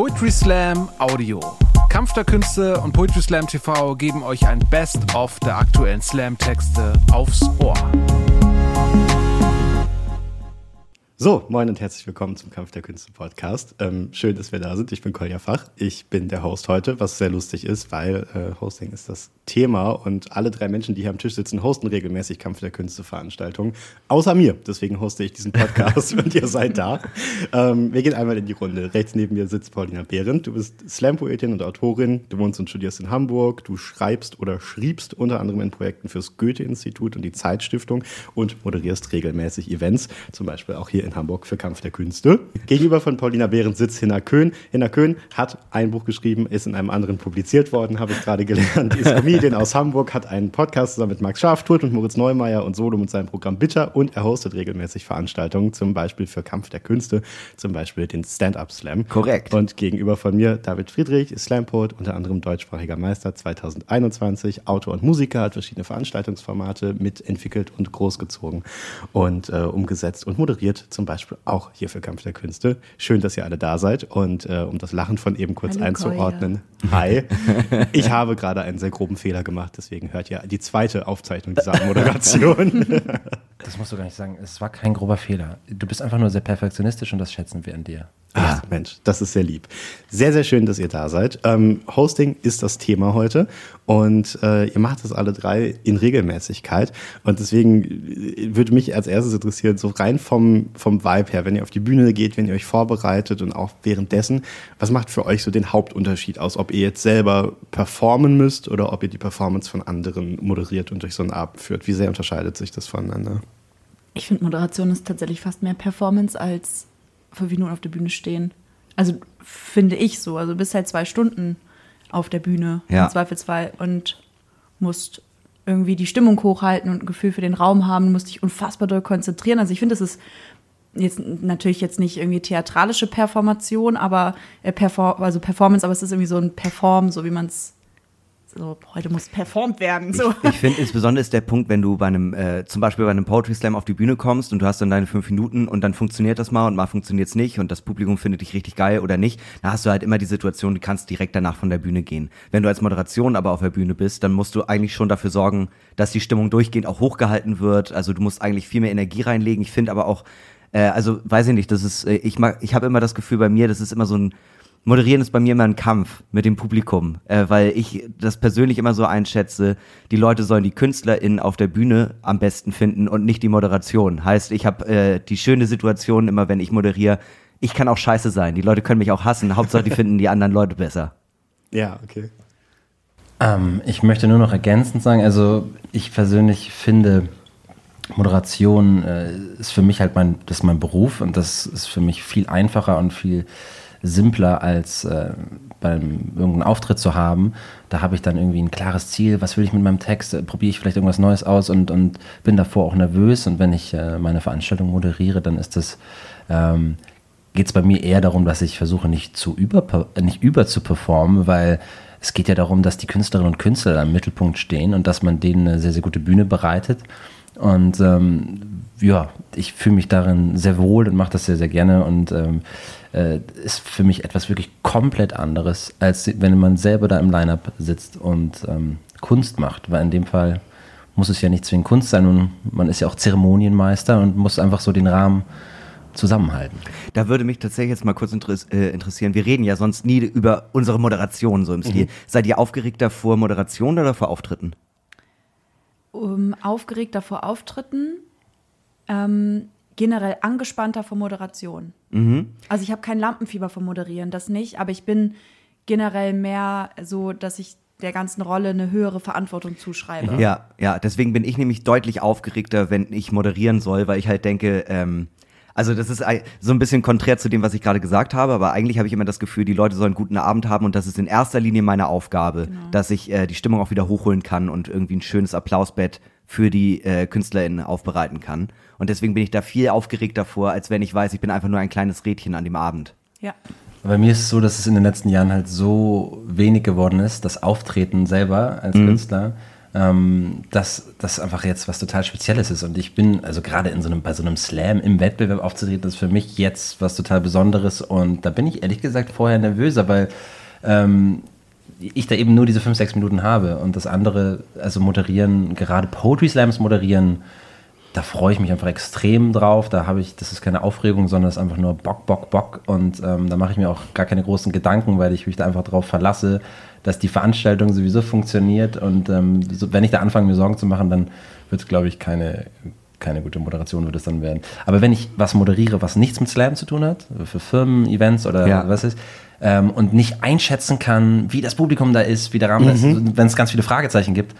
Poetry Slam Audio. Kampf der Künste und Poetry Slam TV geben euch ein Best-of der aktuellen Slam-Texte aufs Ohr. So, moin und herzlich willkommen zum Kampf der Künste Podcast. Ähm, schön, dass wir da sind. Ich bin Kolja Fach. Ich bin der Host heute, was sehr lustig ist, weil äh, Hosting ist das Thema und alle drei Menschen, die hier am Tisch sitzen, hosten regelmäßig Kampf der Künste Veranstaltungen. Außer mir. Deswegen hoste ich diesen Podcast und ihr seid da. Ähm, wir gehen einmal in die Runde. Rechts neben mir sitzt Paulina Behrendt. Du bist Slam-Poetin und Autorin. Du wohnst und studierst in Hamburg. Du schreibst oder schriebst unter anderem in Projekten fürs Goethe-Institut und die Zeitstiftung und moderierst regelmäßig Events, zum Beispiel auch hier in in Hamburg für Kampf der Künste. Gegenüber von Paulina Behrens sitzt Hinner Köhn. Hinner Köhn hat ein Buch geschrieben, ist in einem anderen publiziert worden, habe ich gerade gelernt. Ist Comedian aus Hamburg, hat einen Podcast zusammen mit Max Scharf, Turt und Moritz Neumeier und Solo mit seinem Programm Bitter und er hostet regelmäßig Veranstaltungen, zum Beispiel für Kampf der Künste, zum Beispiel den Stand-Up-Slam. Korrekt. Und gegenüber von mir David Friedrich, ist Slam-Poet, unter anderem deutschsprachiger Meister 2021, Autor und Musiker, hat verschiedene Veranstaltungsformate mitentwickelt und großgezogen und äh, umgesetzt und moderiert zum zum Beispiel auch hier für Kampf der Künste. Schön, dass ihr alle da seid. Und äh, um das Lachen von eben kurz Hallo, einzuordnen. Hi. Ich habe gerade einen sehr groben Fehler gemacht, deswegen hört ihr die zweite Aufzeichnung dieser Moderation. Das musst du gar nicht sagen. Es war kein grober Fehler. Du bist einfach nur sehr perfektionistisch und das schätzen wir an dir. Ah, Mensch, das ist sehr lieb. Sehr, sehr schön, dass ihr da seid. Ähm, Hosting ist das Thema heute und äh, ihr macht das alle drei in Regelmäßigkeit. Und deswegen äh, würde mich als erstes interessieren, so rein vom, vom Vibe her, wenn ihr auf die Bühne geht, wenn ihr euch vorbereitet und auch währenddessen, was macht für euch so den Hauptunterschied aus, ob ihr jetzt selber performen müsst oder ob ihr die Performance von anderen moderiert und durch so einen Abend führt? Wie sehr unterscheidet sich das voneinander? Ich finde, Moderation ist tatsächlich fast mehr Performance als fünf Minuten auf der Bühne stehen. Also finde ich so. Also du bist halt zwei Stunden auf der Bühne ja. im Zweifelsfall und musst irgendwie die Stimmung hochhalten und ein Gefühl für den Raum haben, musst dich unfassbar doll konzentrieren. Also ich finde, das ist jetzt natürlich jetzt nicht irgendwie theatralische Performation, aber äh, Perform also Performance, aber es ist irgendwie so ein Perform, so wie man es so, heute muss performt werden. So. Ich, ich finde insbesondere ist der Punkt, wenn du bei einem, äh, zum Beispiel bei einem Poetry Slam auf die Bühne kommst und du hast dann deine fünf Minuten und dann funktioniert das mal und mal funktioniert es nicht und das Publikum findet dich richtig geil oder nicht, da hast du halt immer die Situation, du kannst direkt danach von der Bühne gehen. Wenn du als Moderation aber auf der Bühne bist, dann musst du eigentlich schon dafür sorgen, dass die Stimmung durchgehend auch hochgehalten wird. Also du musst eigentlich viel mehr Energie reinlegen. Ich finde aber auch, äh, also weiß ich nicht, das ist, äh, ich mag, ich habe immer das Gefühl bei mir, das ist immer so ein Moderieren ist bei mir immer ein Kampf mit dem Publikum, äh, weil ich das persönlich immer so einschätze, die Leute sollen die KünstlerInnen auf der Bühne am besten finden und nicht die Moderation. Heißt, ich habe äh, die schöne Situation immer, wenn ich moderiere, ich kann auch scheiße sein, die Leute können mich auch hassen, Hauptsache die finden die anderen Leute besser. Ja, okay. Ähm, ich möchte nur noch ergänzend sagen, also ich persönlich finde, Moderation äh, ist für mich halt mein, das ist mein Beruf und das ist für mich viel einfacher und viel simpler als äh, beim irgendeinen Auftritt zu haben. Da habe ich dann irgendwie ein klares Ziel, was will ich mit meinem Text, äh, probiere ich vielleicht irgendwas Neues aus und, und bin davor auch nervös. Und wenn ich äh, meine Veranstaltung moderiere, dann ist das, ähm, geht es bei mir eher darum, dass ich versuche, nicht zu über, nicht über zu performen, weil es geht ja darum, dass die Künstlerinnen und Künstler im Mittelpunkt stehen und dass man denen eine sehr, sehr gute Bühne bereitet. Und ähm, ja, ich fühle mich darin sehr wohl und mache das sehr, sehr gerne. Und ähm, äh, ist für mich etwas wirklich komplett anderes, als wenn man selber da im Line-Up sitzt und ähm, Kunst macht. Weil in dem Fall muss es ja nicht zwingend Kunst sein und man ist ja auch Zeremonienmeister und muss einfach so den Rahmen zusammenhalten. Da würde mich tatsächlich jetzt mal kurz äh, interessieren. Wir reden ja sonst nie über unsere Moderation so im Stil. Mhm. Seid ihr aufgeregter vor Moderation oder vor Auftritten? Um, aufgeregter vor Auftritten. Ähm, generell angespannter vor Moderation. Mhm. Also ich habe kein Lampenfieber vor Moderieren, das nicht, aber ich bin generell mehr so, dass ich der ganzen Rolle eine höhere Verantwortung zuschreibe. Ja, ja, deswegen bin ich nämlich deutlich aufgeregter, wenn ich moderieren soll, weil ich halt denke, ähm, also das ist so ein bisschen konträr zu dem, was ich gerade gesagt habe, aber eigentlich habe ich immer das Gefühl, die Leute sollen einen guten Abend haben und das ist in erster Linie meine Aufgabe, genau. dass ich äh, die Stimmung auch wieder hochholen kann und irgendwie ein schönes Applausbett für die äh, KünstlerInnen aufbereiten kann. Und deswegen bin ich da viel aufgeregter vor, als wenn ich weiß, ich bin einfach nur ein kleines Rädchen an dem Abend. Ja. Bei mir ist es so, dass es in den letzten Jahren halt so wenig geworden ist, das Auftreten selber als mhm. Künstler, ähm, dass das einfach jetzt was total Spezielles ist. Und ich bin, also gerade in so einem, bei so einem Slam im Wettbewerb aufzutreten, ist für mich jetzt was total Besonderes. Und da bin ich ehrlich gesagt vorher nervöser, weil ähm, ich da eben nur diese fünf, sechs Minuten habe und das andere, also moderieren, gerade Poetry Slams moderieren, da freue ich mich einfach extrem drauf. Da habe ich, das ist keine Aufregung, sondern es ist einfach nur Bock, Bock, Bock. Und ähm, da mache ich mir auch gar keine großen Gedanken, weil ich mich da einfach drauf verlasse, dass die Veranstaltung sowieso funktioniert. Und ähm, so, wenn ich da anfange, mir Sorgen zu machen, dann wird es, glaube ich, keine, keine gute Moderation wird es dann werden. Aber wenn ich was moderiere, was nichts mit Slam zu tun hat, für Firmen, Events oder ja. was ist, ähm, und nicht einschätzen kann, wie das Publikum da ist, wie der Rahmen mhm. ist, wenn es ganz viele Fragezeichen gibt,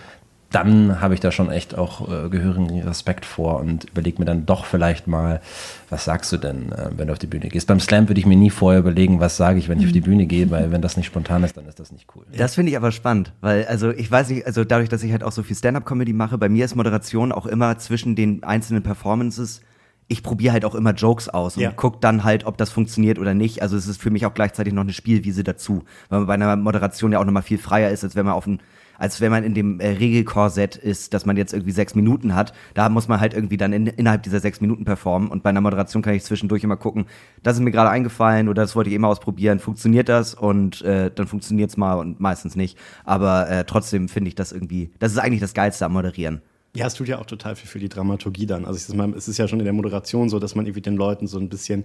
dann habe ich da schon echt auch äh, gehörigen Respekt vor und überlege mir dann doch vielleicht mal, was sagst du denn, äh, wenn du auf die Bühne gehst? Beim Slam würde ich mir nie vorher überlegen, was sage ich, wenn ich auf die Bühne gehe, weil wenn das nicht spontan ist, dann ist das nicht cool. Das finde ich aber spannend, weil also ich weiß nicht, also dadurch, dass ich halt auch so viel Stand-up-Comedy mache, bei mir ist Moderation auch immer zwischen den einzelnen Performances ich probiere halt auch immer Jokes aus und ja. guck dann halt, ob das funktioniert oder nicht. Also es ist für mich auch gleichzeitig noch eine Spielwiese dazu, weil man bei einer Moderation ja auch nochmal viel freier ist, als wenn man auf ein als wenn man in dem äh, Regelkorsett ist, dass man jetzt irgendwie sechs Minuten hat. Da muss man halt irgendwie dann in, innerhalb dieser sechs Minuten performen. Und bei einer Moderation kann ich zwischendurch immer gucken, das ist mir gerade eingefallen oder das wollte ich immer ausprobieren. Funktioniert das? Und äh, dann funktioniert's mal und meistens nicht. Aber äh, trotzdem finde ich das irgendwie, das ist eigentlich das Geilste am Moderieren. Ja, es tut ja auch total viel für die Dramaturgie dann. Also ich sag mal, es ist ja schon in der Moderation so, dass man irgendwie den Leuten so ein bisschen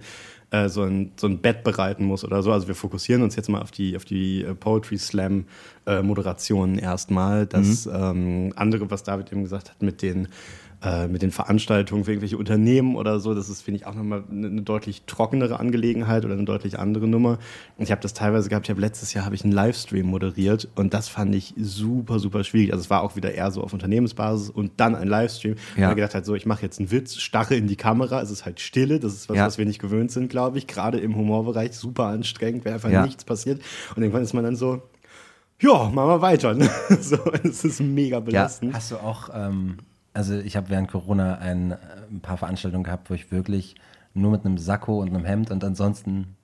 äh, so, ein, so ein Bett bereiten muss oder so. Also wir fokussieren uns jetzt mal auf die, auf die äh, Poetry Slam äh, Moderationen erstmal. Das mhm. ähm, andere, was David eben gesagt hat, mit den äh, mit den Veranstaltungen für irgendwelche Unternehmen oder so. Das ist, finde ich, auch nochmal eine, eine deutlich trockenere Angelegenheit oder eine deutlich andere Nummer. Und ich habe das teilweise gehabt, ich habe letztes Jahr habe ich einen Livestream moderiert und das fand ich super, super schwierig. Also es war auch wieder eher so auf Unternehmensbasis und dann ein Livestream. Ja. Und ich gedacht halt so, ich mache jetzt einen Witz, stache in die Kamera, es ist halt Stille, das ist was, ja. was wir nicht gewöhnt sind, glaube ich. Gerade im Humorbereich super anstrengend, weil einfach ja. nichts passiert. Und irgendwann ist man dann so, ja, machen wir weiter. Ne? so, es ist mega belastend. Ja. Hast du auch ähm, also ich habe während Corona ein, äh, ein, paar Veranstaltungen gehabt, wo ich wirklich nur mit einem Sakko und einem Hemd und ansonsten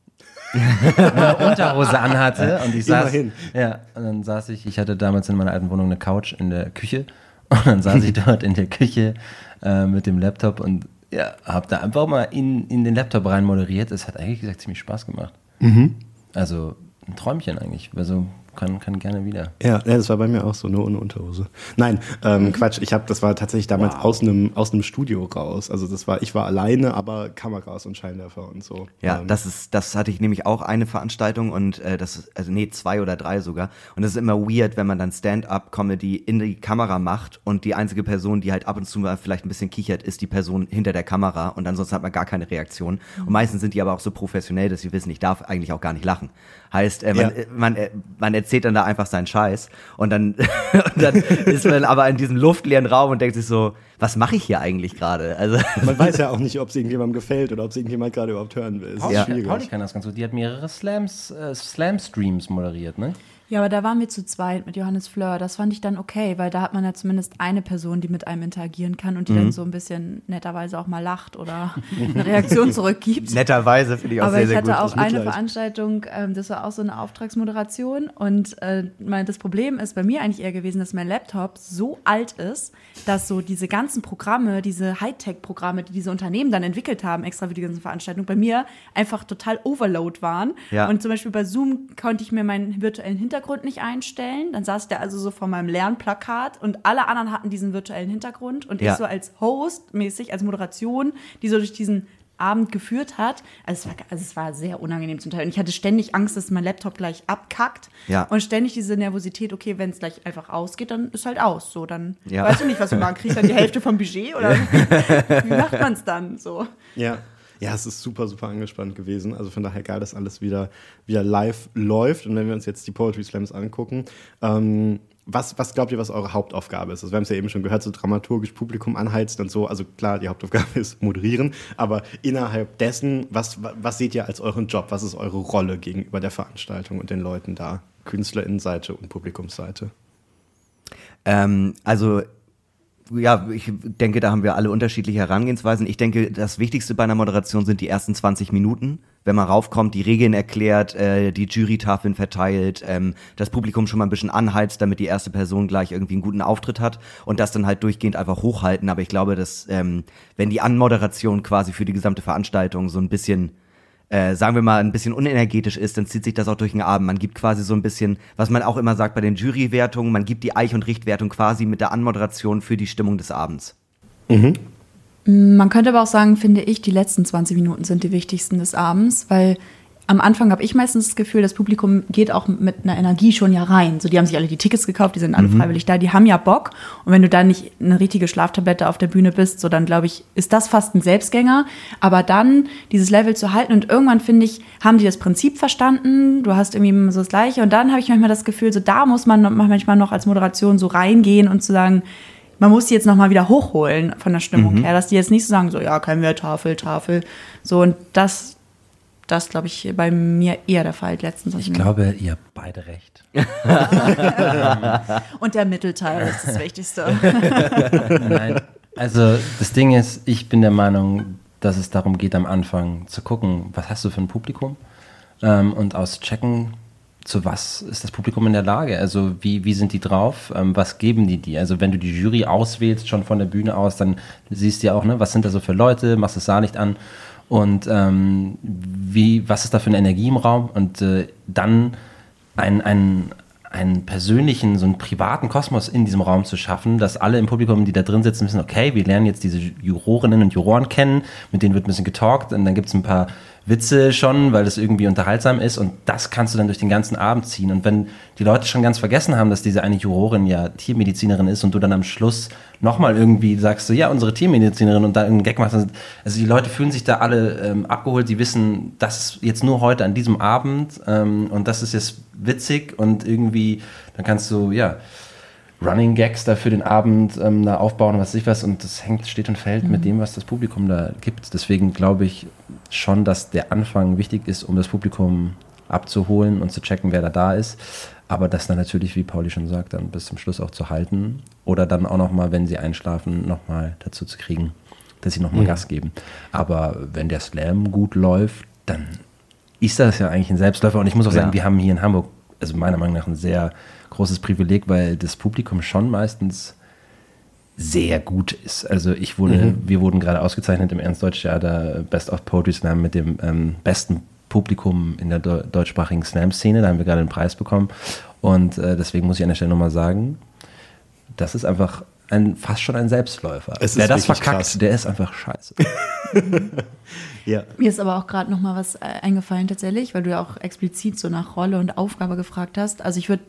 eine Unterhose anhatte und ich saß, Immerhin. ja, und dann saß ich, ich hatte damals in meiner alten Wohnung eine Couch in der Küche und dann saß ich dort in der Küche äh, mit dem Laptop und ja, habe da einfach mal in, in den Laptop rein moderiert. Es hat eigentlich gesagt ziemlich Spaß gemacht. Mhm. Also ein Träumchen eigentlich. Also kann, kann gerne wieder. Ja, ja, das war bei mir auch so, nur ohne Unterhose. Nein, ähm, mhm. Quatsch, ich habe, das war tatsächlich damals wow. aus einem aus einem Studio raus. Also das war, ich war alleine, aber Kameras und Scheinwerfer und so. Ja, ähm. das ist, das hatte ich nämlich auch eine Veranstaltung und äh, das ist, also nee, zwei oder drei sogar. Und das ist immer weird, wenn man dann Stand-up-Comedy in die Kamera macht und die einzige Person, die halt ab und zu mal vielleicht ein bisschen kichert, ist die Person hinter der Kamera und ansonsten hat man gar keine Reaktion. Mhm. Und meistens sind die aber auch so professionell, dass sie wissen, ich darf eigentlich auch gar nicht lachen. Heißt, äh, man, ja. äh, man, äh, man erzählt dann da einfach seinen Scheiß und dann, und dann ist man aber in diesem luftleeren Raum und denkt sich so, was mache ich hier eigentlich gerade? Also man weiß ja auch nicht, ob es irgendjemandem gefällt oder ob es irgendjemand gerade überhaupt hören will. Pauli, ja. Pauli kann das ganz gut. Die hat mehrere Slams, äh, Slam-Streams moderiert, ne? Ja, aber da waren wir zu zweit mit Johannes Fleur. Das fand ich dann okay, weil da hat man ja zumindest eine Person, die mit einem interagieren kann und die mhm. dann so ein bisschen netterweise auch mal lacht oder eine Reaktion zurückgibt. netterweise finde ich auch aber sehr, sehr gut. Aber ich hatte auch eine Veranstaltung, ähm, das war auch so eine Auftragsmoderation und äh, mein, das Problem ist bei mir eigentlich eher gewesen, dass mein Laptop so alt ist, dass so diese ganzen Programme, diese Hightech-Programme, die diese Unternehmen dann entwickelt haben, extra für die ganzen Veranstaltungen, bei mir einfach total Overload waren. Ja. Und zum Beispiel bei Zoom konnte ich mir meinen virtuellen Hintergrund Hintergrund nicht einstellen. Dann saß der also so vor meinem Lernplakat und alle anderen hatten diesen virtuellen Hintergrund und ja. ich so als Host mäßig, als Moderation, die so durch diesen Abend geführt hat. Also es, war, also es war sehr unangenehm zum Teil. Und ich hatte ständig Angst, dass mein Laptop gleich abkackt. Ja. Und ständig diese Nervosität, okay, wenn es gleich einfach ausgeht, dann ist halt aus. So, dann ja. weißt du nicht, was du machen kriegst, dann die Hälfte vom Budget oder wie macht man es dann so? Ja. Ja, es ist super, super angespannt gewesen. Also von daher geil, dass alles wieder, wieder live läuft. Und wenn wir uns jetzt die Poetry Slams angucken, ähm, was, was glaubt ihr, was eure Hauptaufgabe ist? Also wir haben es ja eben schon gehört, so dramaturgisch Publikum anheizen und so. Also klar, die Hauptaufgabe ist moderieren, aber innerhalb dessen, was, was seht ihr als euren Job? Was ist eure Rolle gegenüber der Veranstaltung und den Leuten da? KünstlerInnenseite und Publikumsseite? Ähm, also ja, ich denke, da haben wir alle unterschiedliche Herangehensweisen. Ich denke, das Wichtigste bei einer Moderation sind die ersten 20 Minuten. wenn man raufkommt, die Regeln erklärt, äh, die Jurytafeln verteilt, ähm, das Publikum schon mal ein bisschen anheizt, damit die erste Person gleich irgendwie einen guten Auftritt hat und das dann halt durchgehend einfach hochhalten. Aber ich glaube, dass ähm, wenn die Anmoderation quasi für die gesamte Veranstaltung so ein bisschen äh, sagen wir mal, ein bisschen unenergetisch ist, dann zieht sich das auch durch den Abend. Man gibt quasi so ein bisschen, was man auch immer sagt bei den Jurywertungen, man gibt die Eich- und Richtwertung quasi mit der Anmoderation für die Stimmung des Abends. Mhm. Man könnte aber auch sagen, finde ich, die letzten 20 Minuten sind die wichtigsten des Abends, weil am Anfang habe ich meistens das Gefühl, das Publikum geht auch mit einer Energie schon ja rein. So, die haben sich alle die Tickets gekauft, die sind alle mhm. freiwillig da, die haben ja Bock. Und wenn du da nicht eine richtige Schlaftablette auf der Bühne bist, so dann glaube ich, ist das fast ein Selbstgänger. Aber dann dieses Level zu halten und irgendwann finde ich, haben die das Prinzip verstanden. Du hast irgendwie so das Gleiche. Und dann habe ich manchmal das Gefühl, so da muss man manchmal noch als Moderation so reingehen und zu sagen, man muss die jetzt nochmal wieder hochholen von der Stimmung mhm. her, dass die jetzt nicht so sagen, so, ja, kein mehr Tafel, Tafel. So, und das, das glaube ich, bei mir eher der Fall letztens. Ich glaube, ihr habt beide recht. und der Mittelteil ist das Wichtigste. Nein, also das Ding ist, ich bin der Meinung, dass es darum geht, am Anfang zu gucken, was hast du für ein Publikum ähm, und auschecken, zu was ist das Publikum in der Lage? Also wie, wie sind die drauf? Ähm, was geben die dir? Also wenn du die Jury auswählst, schon von der Bühne aus, dann siehst du ja auch, ne, was sind da so für Leute, machst das Saarlicht an und ähm, wie, was ist da für eine Energie im Raum? Und äh, dann ein, ein, einen persönlichen, so einen privaten Kosmos in diesem Raum zu schaffen, dass alle im Publikum, die da drin sitzen, wissen, okay, wir lernen jetzt diese Jurorinnen und Juroren kennen, mit denen wird ein bisschen getalkt und dann gibt es ein paar Witze schon, weil das irgendwie unterhaltsam ist und das kannst du dann durch den ganzen Abend ziehen. Und wenn die Leute schon ganz vergessen haben, dass diese eine Jurorin ja Tiermedizinerin ist und du dann am Schluss nochmal irgendwie sagst, so, ja, unsere Tiermedizinerin und da einen Gag machst, also die Leute fühlen sich da alle ähm, abgeholt, sie wissen, das jetzt nur heute an diesem Abend ähm, und das ist jetzt witzig und irgendwie, dann kannst du, ja, Running Gags da für den Abend ähm, da aufbauen, was weiß ich was. Und das hängt, steht und fällt mhm. mit dem, was das Publikum da gibt. Deswegen glaube ich schon, dass der Anfang wichtig ist, um das Publikum abzuholen und zu checken, wer da da ist. Aber das dann natürlich, wie Pauli schon sagt, dann bis zum Schluss auch zu halten. Oder dann auch nochmal, wenn sie einschlafen, nochmal dazu zu kriegen, dass sie nochmal mhm. Gas geben. Aber wenn der Slam gut läuft, dann ist das ja eigentlich ein Selbstläufer. Und ich muss auch sagen, ja. wir haben hier in Hamburg, also meiner Meinung nach, ein sehr großes Privileg, weil das Publikum schon meistens sehr gut ist. Also ich wurde, mhm. wir wurden gerade ausgezeichnet im Ernst-Deutsch-Theater Best of Poetry Slam mit dem ähm, besten Publikum in der de deutschsprachigen Slam-Szene. Da haben wir gerade einen Preis bekommen. Und äh, deswegen muss ich an der Stelle nochmal sagen, das ist einfach ein, fast schon ein Selbstläufer. Es Wer das verkackt, krass. der ist einfach scheiße. ja. Mir ist aber auch gerade noch mal was äh, eingefallen tatsächlich, weil du ja auch explizit so nach Rolle und Aufgabe gefragt hast. Also ich würde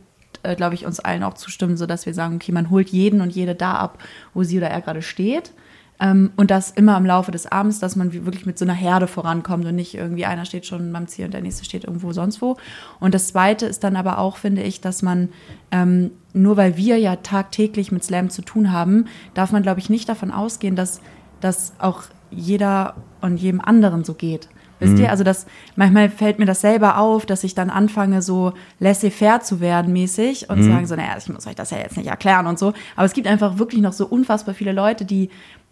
äh, glaube ich, uns allen auch zustimmen, sodass wir sagen, okay, man holt jeden und jede da ab, wo sie oder er gerade steht. Ähm, und das immer im Laufe des Abends, dass man wirklich mit so einer Herde vorankommt und nicht irgendwie einer steht schon beim Ziel und der nächste steht irgendwo sonst wo. Und das Zweite ist dann aber auch, finde ich, dass man, ähm, nur weil wir ja tagtäglich mit Slam zu tun haben, darf man, glaube ich, nicht davon ausgehen, dass das auch jeder und jedem anderen so geht. Wisst ihr? Mhm. Also das, manchmal fällt mir das selber auf, dass ich dann anfange, so laissez-faire zu werden mäßig und mhm. sagen so, naja, ich muss euch das ja jetzt nicht erklären und so. Aber es gibt einfach wirklich noch so unfassbar viele Leute, die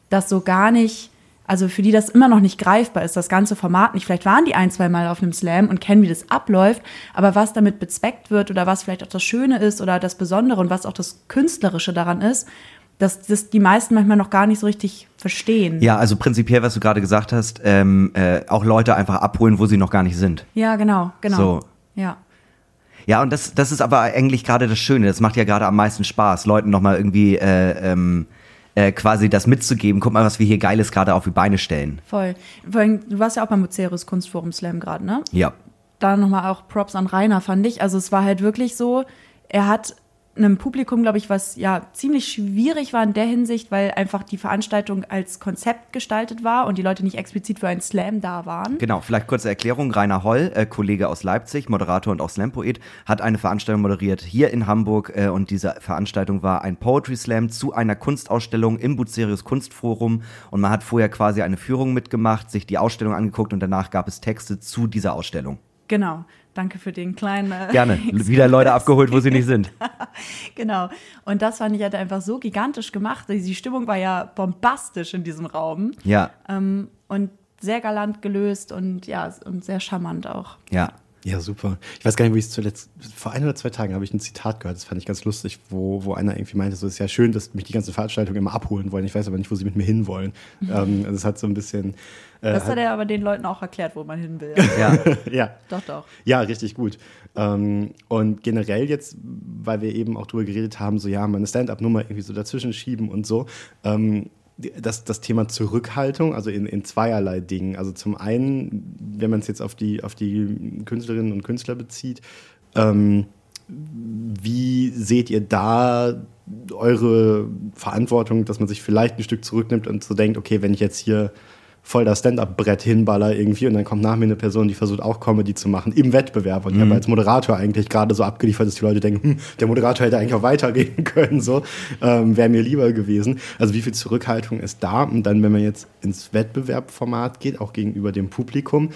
das so gar nicht, also für die das immer noch nicht greifbar ist, das ganze Format nicht. Vielleicht waren die ein, zwei Mal auf einem Slam und kennen, wie das abläuft, aber was damit bezweckt wird oder was vielleicht auch das Schöne ist oder das Besondere und was auch das Künstlerische daran ist, dass das die meisten manchmal noch gar nicht so richtig verstehen. Ja, also prinzipiell, was du gerade gesagt hast, ähm, äh, auch Leute einfach abholen, wo sie noch gar nicht sind. Ja, genau, genau. So. Ja. Ja, und das, das ist aber eigentlich gerade das Schöne. Das macht ja gerade am meisten Spaß, Leuten nochmal irgendwie äh, ähm, äh, quasi das mitzugeben. Guck mal, was wir hier Geiles gerade auf die Beine stellen. Voll. Du warst ja auch beim Muceris Kunstforum Slam gerade, ne? Ja. Da nochmal auch Props an Rainer, fand ich. Also es war halt wirklich so, er hat einem Publikum, glaube ich, was ja ziemlich schwierig war in der Hinsicht, weil einfach die Veranstaltung als Konzept gestaltet war und die Leute nicht explizit für einen Slam da waren. Genau, vielleicht kurze Erklärung. Rainer Holl, äh, Kollege aus Leipzig, Moderator und auch Slam-Poet, hat eine Veranstaltung moderiert hier in Hamburg äh, und diese Veranstaltung war ein Poetry Slam zu einer Kunstausstellung im Bucerius Kunstforum und man hat vorher quasi eine Führung mitgemacht, sich die Ausstellung angeguckt und danach gab es Texte zu dieser Ausstellung. Genau. Danke für den kleinen. Äh, Gerne. Wieder Leute abgeholt, wo sie nicht sind. genau. Und das fand ich halt einfach so gigantisch gemacht. Die Stimmung war ja bombastisch in diesem Raum. Ja. Ähm, und sehr galant gelöst und ja, und sehr charmant auch. Ja. Ja, super. Ich weiß gar nicht, wo ich es zuletzt, vor ein oder zwei Tagen habe ich ein Zitat gehört, das fand ich ganz lustig, wo, wo einer irgendwie meinte, so ist ja schön, dass mich die ganze Veranstaltung immer abholen wollen. Ich weiß aber nicht, wo sie mit mir hinwollen. Mhm. Ähm, also es hat so ein bisschen. Äh, das hat er aber den Leuten auch erklärt, wo man hin will. Ja. ja. Doch, doch. Ja, richtig gut. Ähm, und generell jetzt, weil wir eben auch drüber geredet haben, so ja, meine Stand-up-Nummer irgendwie so dazwischen schieben und so. Ähm, das, das Thema Zurückhaltung, also in, in zweierlei Dingen. Also zum einen, wenn man es jetzt auf die, auf die Künstlerinnen und Künstler bezieht, ähm, wie seht ihr da eure Verantwortung, dass man sich vielleicht ein Stück zurücknimmt und so denkt, okay, wenn ich jetzt hier voll das Stand-up-Brett hinballer irgendwie und dann kommt nach mir eine Person, die versucht auch Comedy zu machen im Wettbewerb und mhm. ich habe als Moderator eigentlich gerade so abgeliefert, dass die Leute denken, hm, der Moderator hätte eigentlich auch weitergehen können, so ähm, wäre mir lieber gewesen. Also wie viel Zurückhaltung ist da und dann, wenn man jetzt ins Wettbewerbformat geht, auch gegenüber dem Publikum,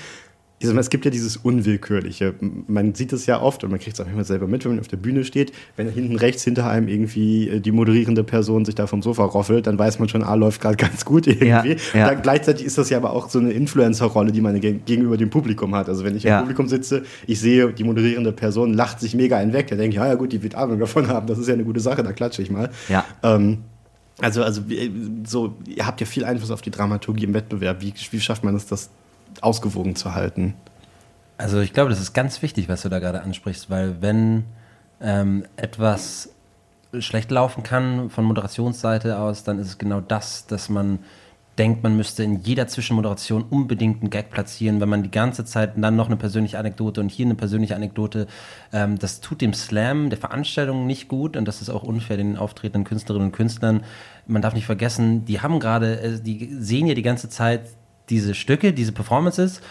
es gibt ja dieses Unwillkürliche. Man sieht es ja oft und man kriegt es auch immer selber mit, wenn man auf der Bühne steht. Wenn hinten rechts hinter einem irgendwie äh, die moderierende Person sich da vom Sofa roffelt, dann weiß man schon, ah, läuft gerade ganz gut irgendwie. Ja, ja. Dann gleichzeitig ist das ja aber auch so eine Influencer-Rolle, die man gegenüber dem Publikum hat. Also wenn ich ja. im Publikum sitze, ich sehe, die moderierende Person lacht sich mega einen weg, dann denke ich, ja, ja gut, die wird Ahnung davon haben, das ist ja eine gute Sache, da klatsche ich mal. Ja. Ähm, also, also so, ihr habt ja viel Einfluss auf die Dramaturgie im Wettbewerb. Wie, wie schafft man es, das ausgewogen zu halten. Also ich glaube, das ist ganz wichtig, was du da gerade ansprichst, weil wenn ähm, etwas schlecht laufen kann von Moderationsseite aus, dann ist es genau das, dass man denkt, man müsste in jeder Zwischenmoderation unbedingt einen Gag platzieren, wenn man die ganze Zeit dann noch eine persönliche Anekdote und hier eine persönliche Anekdote, ähm, das tut dem Slam, der Veranstaltung nicht gut und das ist auch unfair den auftretenden Künstlerinnen und Künstlern. Man darf nicht vergessen, die haben gerade, äh, die sehen ja die ganze Zeit diese Stücke, diese Performances.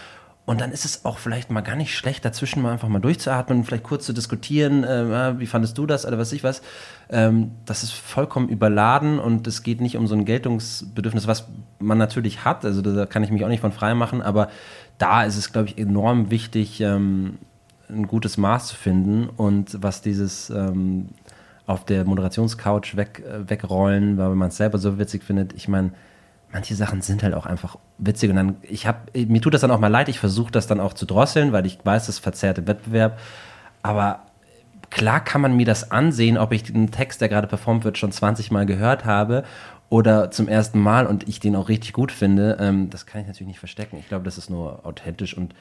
Und dann ist es auch vielleicht mal gar nicht schlecht, dazwischen mal einfach mal durchzuatmen, vielleicht kurz zu diskutieren, äh, wie fandest du das oder was ich was. Ähm, das ist vollkommen überladen und es geht nicht um so ein Geltungsbedürfnis, was man natürlich hat. Also da kann ich mich auch nicht von frei machen, aber da ist es, glaube ich, enorm wichtig, ähm, ein gutes Maß zu finden. Und was dieses ähm, auf der Moderationscouch weg, äh, wegrollen, weil man es selber so witzig findet, ich meine, manche Sachen sind halt auch einfach witzig. Und dann, ich habe, mir tut das dann auch mal leid, ich versuche das dann auch zu drosseln, weil ich weiß, das verzerrt im Wettbewerb. Aber klar kann man mir das ansehen, ob ich den Text, der gerade performt wird, schon 20 Mal gehört habe oder zum ersten Mal und ich den auch richtig gut finde. Ähm, das kann ich natürlich nicht verstecken. Ich glaube, das ist nur authentisch und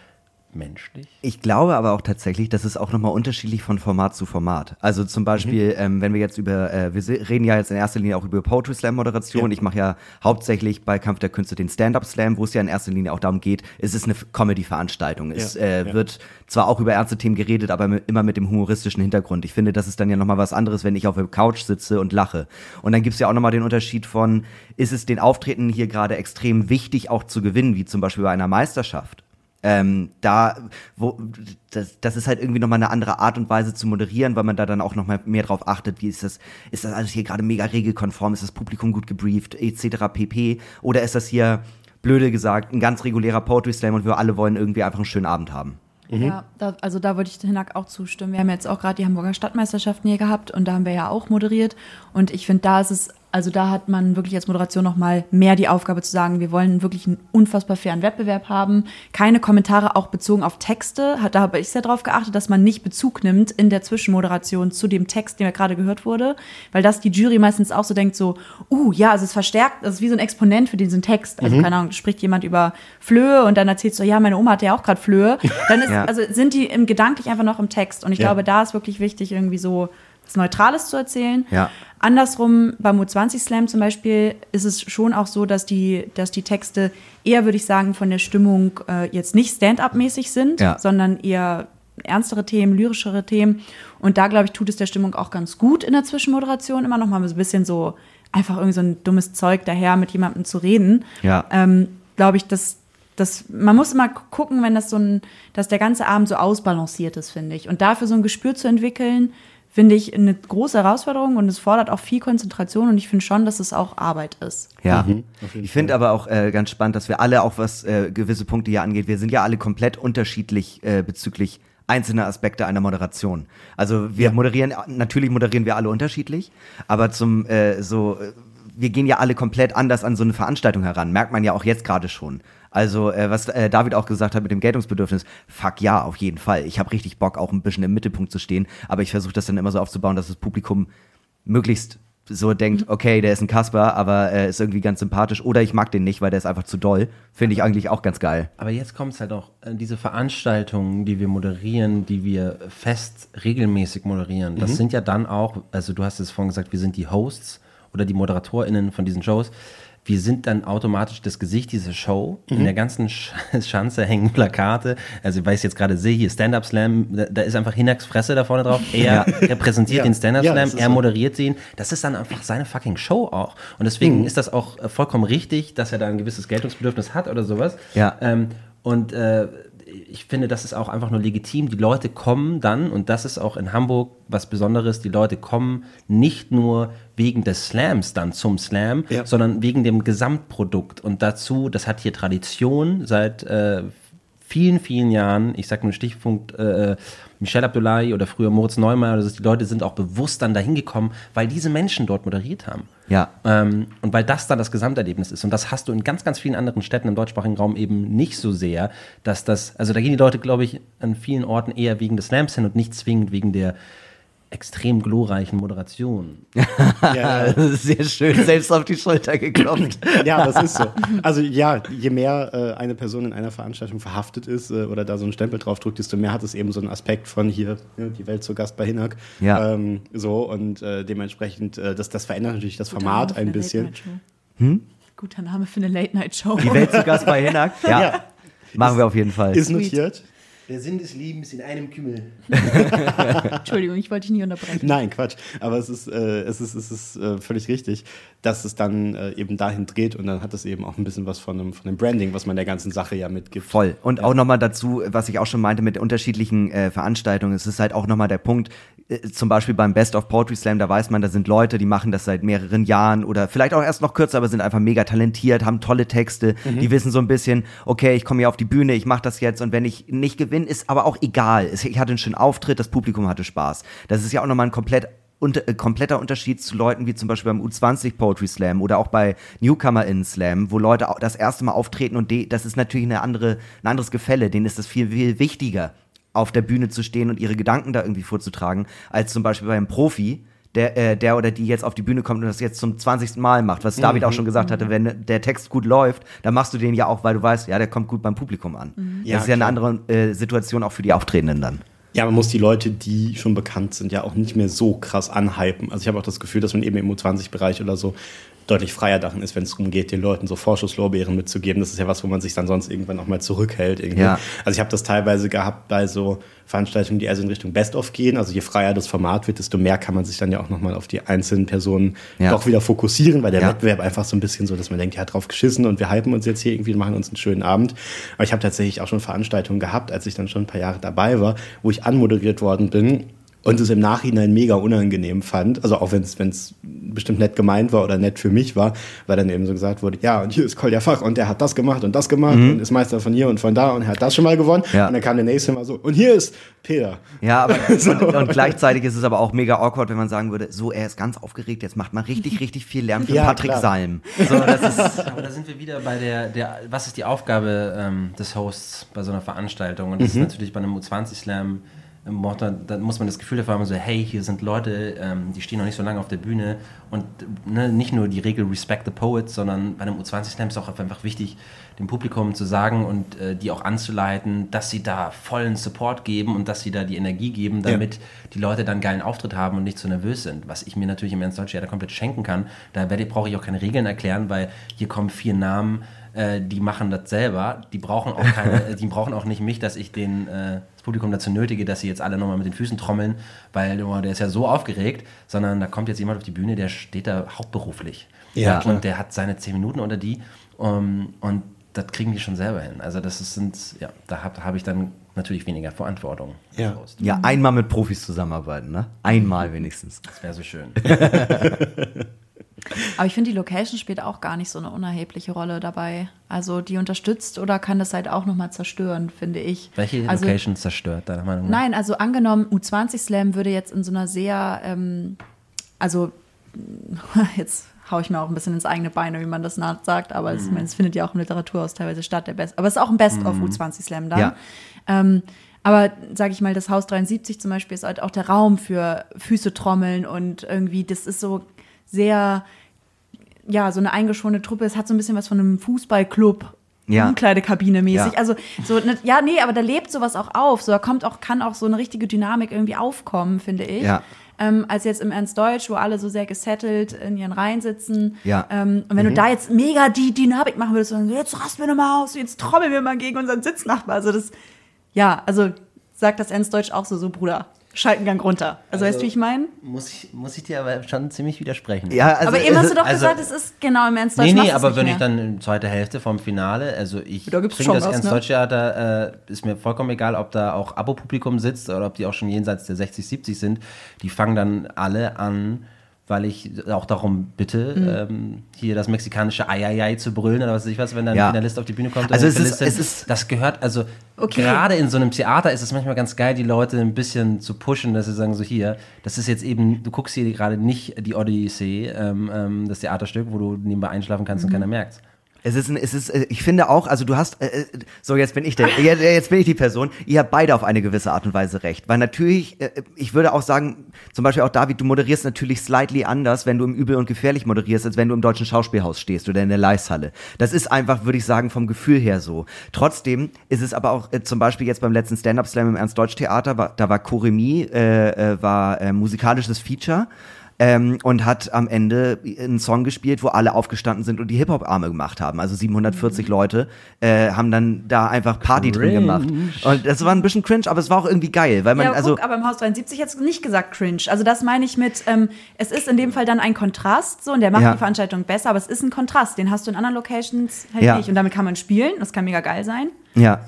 menschlich? Ich glaube aber auch tatsächlich, dass es auch nochmal unterschiedlich von Format zu Format. Also zum Beispiel, mhm. ähm, wenn wir jetzt über, äh, wir reden ja jetzt in erster Linie auch über Poetry Slam Moderation. Ja. Ich mache ja hauptsächlich bei Kampf der Künste den Stand-Up Slam, wo es ja in erster Linie auch darum geht, es ist eine Comedy-Veranstaltung. Ja. Es äh, ja. wird zwar auch über ernste Themen geredet, aber immer mit dem humoristischen Hintergrund. Ich finde, das ist dann ja nochmal was anderes, wenn ich auf der Couch sitze und lache. Und dann gibt es ja auch nochmal den Unterschied von, ist es den Auftreten hier gerade extrem wichtig auch zu gewinnen, wie zum Beispiel bei einer Meisterschaft? Ähm, da, wo, das, das ist halt irgendwie nochmal eine andere Art und Weise zu moderieren, weil man da dann auch nochmal mehr drauf achtet, wie ist das, ist das alles hier gerade mega regelkonform, ist das Publikum gut gebrieft, etc. pp. Oder ist das hier, blöde gesagt, ein ganz regulärer Poetry Slam und wir alle wollen irgendwie einfach einen schönen Abend haben. Mhm. Ja, da, also da würde ich Hinak auch zustimmen. Wir haben jetzt auch gerade die Hamburger Stadtmeisterschaften hier gehabt und da haben wir ja auch moderiert. Und ich finde, da ist es also da hat man wirklich als Moderation noch mal mehr die Aufgabe zu sagen, wir wollen wirklich einen unfassbar fairen Wettbewerb haben. Keine Kommentare auch bezogen auf Texte. Da habe ich sehr darauf geachtet, dass man nicht Bezug nimmt in der Zwischenmoderation zu dem Text, den ja gerade gehört wurde, weil das die Jury meistens auch so denkt so, uh, ja, also es verstärkt, das ist wie so ein Exponent für diesen Text. Also mhm. keine Ahnung, spricht jemand über Flöhe und dann erzählt so, ja, meine Oma hat ja auch gerade Flöhe. Dann ist, ja. also sind die im gedanklich einfach noch im Text. Und ich ja. glaube, da ist wirklich wichtig, irgendwie so was Neutrales zu erzählen. Ja. Andersrum, beim U20 Slam zum Beispiel, ist es schon auch so, dass die, dass die Texte eher, würde ich sagen, von der Stimmung äh, jetzt nicht Stand-up-mäßig sind, ja. sondern eher ernstere Themen, lyrischere Themen. Und da, glaube ich, tut es der Stimmung auch ganz gut in der Zwischenmoderation, immer noch mal so ein bisschen so einfach irgendwie so ein dummes Zeug daher mit jemandem zu reden. Ja. Ähm, glaube ich, dass das, man muss immer gucken, wenn das so ein, dass der ganze Abend so ausbalanciert ist, finde ich. Und dafür so ein Gespür zu entwickeln, finde ich eine große Herausforderung und es fordert auch viel Konzentration und ich finde schon, dass es auch Arbeit ist. Ja, mhm, ich finde aber auch äh, ganz spannend, dass wir alle auch was äh, gewisse Punkte hier angeht, wir sind ja alle komplett unterschiedlich äh, bezüglich einzelner Aspekte einer Moderation. Also wir ja. moderieren, natürlich moderieren wir alle unterschiedlich, aber zum äh, so, äh, wir gehen ja alle komplett anders an so eine Veranstaltung heran, merkt man ja auch jetzt gerade schon. Also, äh, was äh, David auch gesagt hat mit dem Geltungsbedürfnis, fuck ja, auf jeden Fall. Ich habe richtig Bock, auch ein bisschen im Mittelpunkt zu stehen, aber ich versuche das dann immer so aufzubauen, dass das Publikum möglichst so denkt, okay, der ist ein Kasper, aber er ist irgendwie ganz sympathisch oder ich mag den nicht, weil der ist einfach zu doll. Finde ich eigentlich auch ganz geil. Aber jetzt kommt es halt auch, äh, diese Veranstaltungen, die wir moderieren, die wir fest regelmäßig moderieren, das mhm. sind ja dann auch, also du hast es vorhin gesagt, wir sind die Hosts oder die ModeratorInnen von diesen Shows wir sind dann automatisch das Gesicht dieser Show. Mhm. In der ganzen Sch Schanze hängen Plakate. Also, ich weiß jetzt gerade sehe, hier Stand-Up Slam, da, da, ist einfach Hinaks Fresse da vorne drauf. Er repräsentiert ja. den Stand-Up Slam, ja, er moderiert ihn. Das ist dann einfach seine fucking Show auch. Und deswegen mhm. ist das auch äh, vollkommen richtig, dass er da ein gewisses Geltungsbedürfnis hat oder sowas. Ja. Ähm, und äh, ich finde, das ist auch einfach nur legitim. Die Leute kommen dann, und das ist auch in Hamburg was Besonderes, die Leute kommen nicht nur wegen des Slams dann zum Slam, ja. sondern wegen dem Gesamtprodukt. Und dazu, das hat hier Tradition seit äh, vielen, vielen Jahren. Ich sage nur Stichpunkt äh, Michel Abdullahi oder früher Moritz Neumeier. Also die Leute sind auch bewusst dann dahin gekommen, weil diese Menschen dort moderiert haben. Ja. Ähm, und weil das dann das Gesamterlebnis ist. Und das hast du in ganz, ganz vielen anderen Städten im deutschsprachigen Raum eben nicht so sehr, dass das, also da gehen die Leute, glaube ich, an vielen Orten eher wegen des Slams hin und nicht zwingend wegen der extrem glorreichen Moderation. ja, sehr schön, selbst auf die Schulter geklopft. ja, das ist so. Also ja, je mehr äh, eine Person in einer Veranstaltung verhaftet ist äh, oder da so einen Stempel drauf drückt, desto mehr hat es eben so einen Aspekt von hier, ja, die Welt zu Gast bei Hinak. Ja. Ähm, so und äh, dementsprechend, äh, das, das verändert natürlich das Format ein bisschen. Hm? Guter Name für eine Late-Night-Show. Die Welt zu Gast bei Hinak? Ja. ja. Machen ist, wir auf jeden Fall. Ist notiert. Der Sinn des Lebens in einem Kümmel. Entschuldigung, ich wollte dich nie unterbrechen. Nein, Quatsch. Aber es ist, äh, es ist, es ist äh, völlig richtig, dass es dann äh, eben dahin dreht und dann hat es eben auch ein bisschen was von einem, von einem Branding, was man der ganzen Sache ja mitgibt. Voll. Und ja. auch nochmal dazu, was ich auch schon meinte mit unterschiedlichen äh, Veranstaltungen, es ist halt auch nochmal der Punkt, äh, zum Beispiel beim Best of Poetry Slam, da weiß man, da sind Leute, die machen das seit mehreren Jahren oder vielleicht auch erst noch kürzer, aber sind einfach mega talentiert, haben tolle Texte, mhm. die wissen so ein bisschen, okay, ich komme hier auf die Bühne, ich mache das jetzt und wenn ich nicht gewinne, ist aber auch egal. Ich hatte einen schönen Auftritt, das Publikum hatte Spaß. Das ist ja auch nochmal ein komplett unter, äh, kompletter Unterschied zu Leuten wie zum Beispiel beim U20 Poetry Slam oder auch bei Newcomer in Slam, wo Leute das erste Mal auftreten und das ist natürlich eine andere, ein anderes Gefälle, denen ist das viel, viel wichtiger auf der Bühne zu stehen und ihre Gedanken da irgendwie vorzutragen, als zum Beispiel beim Profi, der, äh, der oder die jetzt auf die Bühne kommt und das jetzt zum 20. Mal macht. Was David mhm. auch schon gesagt hatte, wenn der Text gut läuft, dann machst du den ja auch, weil du weißt, ja, der kommt gut beim Publikum an. Mhm. Das ja, ist ja eine andere äh, Situation auch für die Auftretenden dann. Ja, man muss die Leute, die schon bekannt sind, ja auch nicht mehr so krass anhypen. Also ich habe auch das Gefühl, dass man eben im U20-Bereich oder so deutlich freier darin ist, wenn es darum geht, den Leuten so Vorschusslorbeeren mitzugeben. Das ist ja was, wo man sich dann sonst irgendwann auch mal zurückhält. Irgendwie. Ja. Also ich habe das teilweise gehabt bei so Veranstaltungen, die eher so in Richtung Best-of gehen. Also je freier das Format wird, desto mehr kann man sich dann ja auch nochmal auf die einzelnen Personen ja. doch wieder fokussieren, weil der ja. Wettbewerb einfach so ein bisschen so, dass man denkt, ja, drauf geschissen und wir hypen uns jetzt hier irgendwie, machen uns einen schönen Abend. Aber ich habe tatsächlich auch schon Veranstaltungen gehabt, als ich dann schon ein paar Jahre dabei war, wo ich anmoderiert worden bin und es im Nachhinein mega unangenehm fand, also auch wenn es bestimmt nett gemeint war oder nett für mich war, weil dann eben so gesagt wurde, ja, und hier ist Kolja Fach und der hat das gemacht und das gemacht mhm. und ist Meister von hier und von da und er hat das schon mal gewonnen. Ja. Und dann kam der nächste mal so, und hier ist Peter. Ja, aber so. und, und, gleichzeitig ist es aber auch mega awkward, wenn man sagen würde, so, er ist ganz aufgeregt, jetzt macht man richtig, richtig viel Lärm für ja, Patrick klar. Salm. So, das ist aber da sind wir wieder bei der, der was ist die Aufgabe ähm, des Hosts bei so einer Veranstaltung? Und das mhm. ist natürlich bei einem U20-Slam dann muss man das Gefühl dafür haben, so, hey, hier sind Leute, ähm, die stehen noch nicht so lange auf der Bühne und ne, nicht nur die Regel Respect the Poets, sondern bei einem U20-Slam ist auch einfach wichtig, dem Publikum zu sagen und äh, die auch anzuleiten, dass sie da vollen Support geben und dass sie da die Energie geben, damit ja. die Leute dann einen geilen Auftritt haben und nicht so nervös sind, was ich mir natürlich im Ernst Deutsch ja komplett schenken kann. Da brauche ich auch keine Regeln erklären, weil hier kommen vier Namen, äh, die machen das selber, die brauchen auch keine, die brauchen auch nicht mich, dass ich den äh, Publikum dazu nötige, dass sie jetzt alle nochmal mit den Füßen trommeln, weil oh, der ist ja so aufgeregt, sondern da kommt jetzt jemand auf die Bühne, der steht da hauptberuflich. Ja. Und der hat seine zehn Minuten unter die um, und das kriegen die schon selber hin. Also das sind, ja, da habe hab ich dann natürlich weniger Verantwortung. Ja. ja, einmal mit Profis zusammenarbeiten, ne? Einmal wenigstens. Das wäre so schön. Aber ich finde, die Location spielt auch gar nicht so eine unerhebliche Rolle dabei. Also die unterstützt oder kann das halt auch nochmal zerstören, finde ich. Welche also, Location zerstört, deiner Meinung nach? Nein, also angenommen, U20 Slam würde jetzt in so einer sehr, ähm, also jetzt haue ich mir auch ein bisschen ins eigene Bein, wie man das sagt, aber mhm. es, meine, es, findet ja auch im Literaturhaus teilweise statt, der Best. Aber es ist auch ein Best of mhm. U20 Slam dann. Ja. Ähm, aber sage ich mal, das Haus 73 zum Beispiel ist halt auch der Raum für Füße trommeln und irgendwie, das ist so sehr, ja, so eine eingeschworene Truppe. Es hat so ein bisschen was von einem Fußballclub ja. Umkleidekabine mäßig. Ja. Also so ne, ja, nee, aber da lebt sowas auch auf. So da kommt auch kann auch so eine richtige Dynamik irgendwie aufkommen, finde ich. Ja ähm, als jetzt im Ernst Deutsch, wo alle so sehr gesettelt in ihren Reihen sitzen. Ja. Ähm, und wenn mhm. du da jetzt mega die Dynamik machen würdest, und jetzt rasten wir nochmal aus, jetzt trommeln wir mal gegen unseren Sitznachbar. Also das, ja, also sagt das Ernst Deutsch auch so, so Bruder. Schaltengang runter. Also, also, weißt du, wie ich meine? Muss ich, muss ich dir aber schon ziemlich widersprechen. Ja, also, aber eben hast du doch also, gesagt, es ist genau im Ernst Deutsch. Nee, nee, aber wenn mehr. ich dann in zweiter Hälfte vom Finale, also ich da das Ernst Deutsch Theater, äh, ist mir vollkommen egal, ob da auch Abo-Publikum sitzt oder ob die auch schon jenseits der 60, 70 sind. Die fangen dann alle an weil ich auch darum bitte, mhm. ähm, hier das mexikanische Ayayay zu brüllen oder was weiß ich was, wenn dann ja. ein Finalist auf die Bühne kommt. Also es ist, es ist, das gehört, also okay. gerade in so einem Theater ist es manchmal ganz geil, die Leute ein bisschen zu pushen, dass sie sagen so hier, das ist jetzt eben, du guckst hier gerade nicht die Odyssee, ähm, ähm, das Theaterstück, wo du nebenbei einschlafen kannst mhm. und keiner merkt es ist, ein, es ist, äh, ich finde auch, also du hast, äh, äh so jetzt bin ich der, jetzt bin ich die Person. Ihr habt beide auf eine gewisse Art und Weise recht, weil natürlich, äh, ich würde auch sagen, zum Beispiel auch David, du moderierst natürlich slightly anders, wenn du im Übel und Gefährlich moderierst, als wenn du im Deutschen Schauspielhaus stehst oder in der Leishalle. Das ist einfach, würde ich sagen, vom Gefühl her so. Trotzdem ist es aber auch äh, zum Beispiel jetzt beim letzten Stand-up Slam im Ernst Deutsch Theater, da war Choremie, äh, äh, war äh, musikalisches Feature ähm, und hat am Ende einen Song gespielt, wo alle aufgestanden sind und die Hip-Hop-Arme gemacht haben. Also 740 mhm. Leute äh, haben dann da einfach Party cringe. drin gemacht. Und das war ein bisschen cringe, aber es war auch irgendwie geil, weil man ja, also guck, aber im Haus 73 jetzt nicht gesagt cringe. Also das meine ich mit, ähm, es ist in dem Fall dann ein Kontrast, so und der macht ja. die Veranstaltung besser, aber es ist ein Kontrast, den hast du in anderen Locations halt ja. nicht und damit kann man spielen. Das kann mega geil sein. Ja.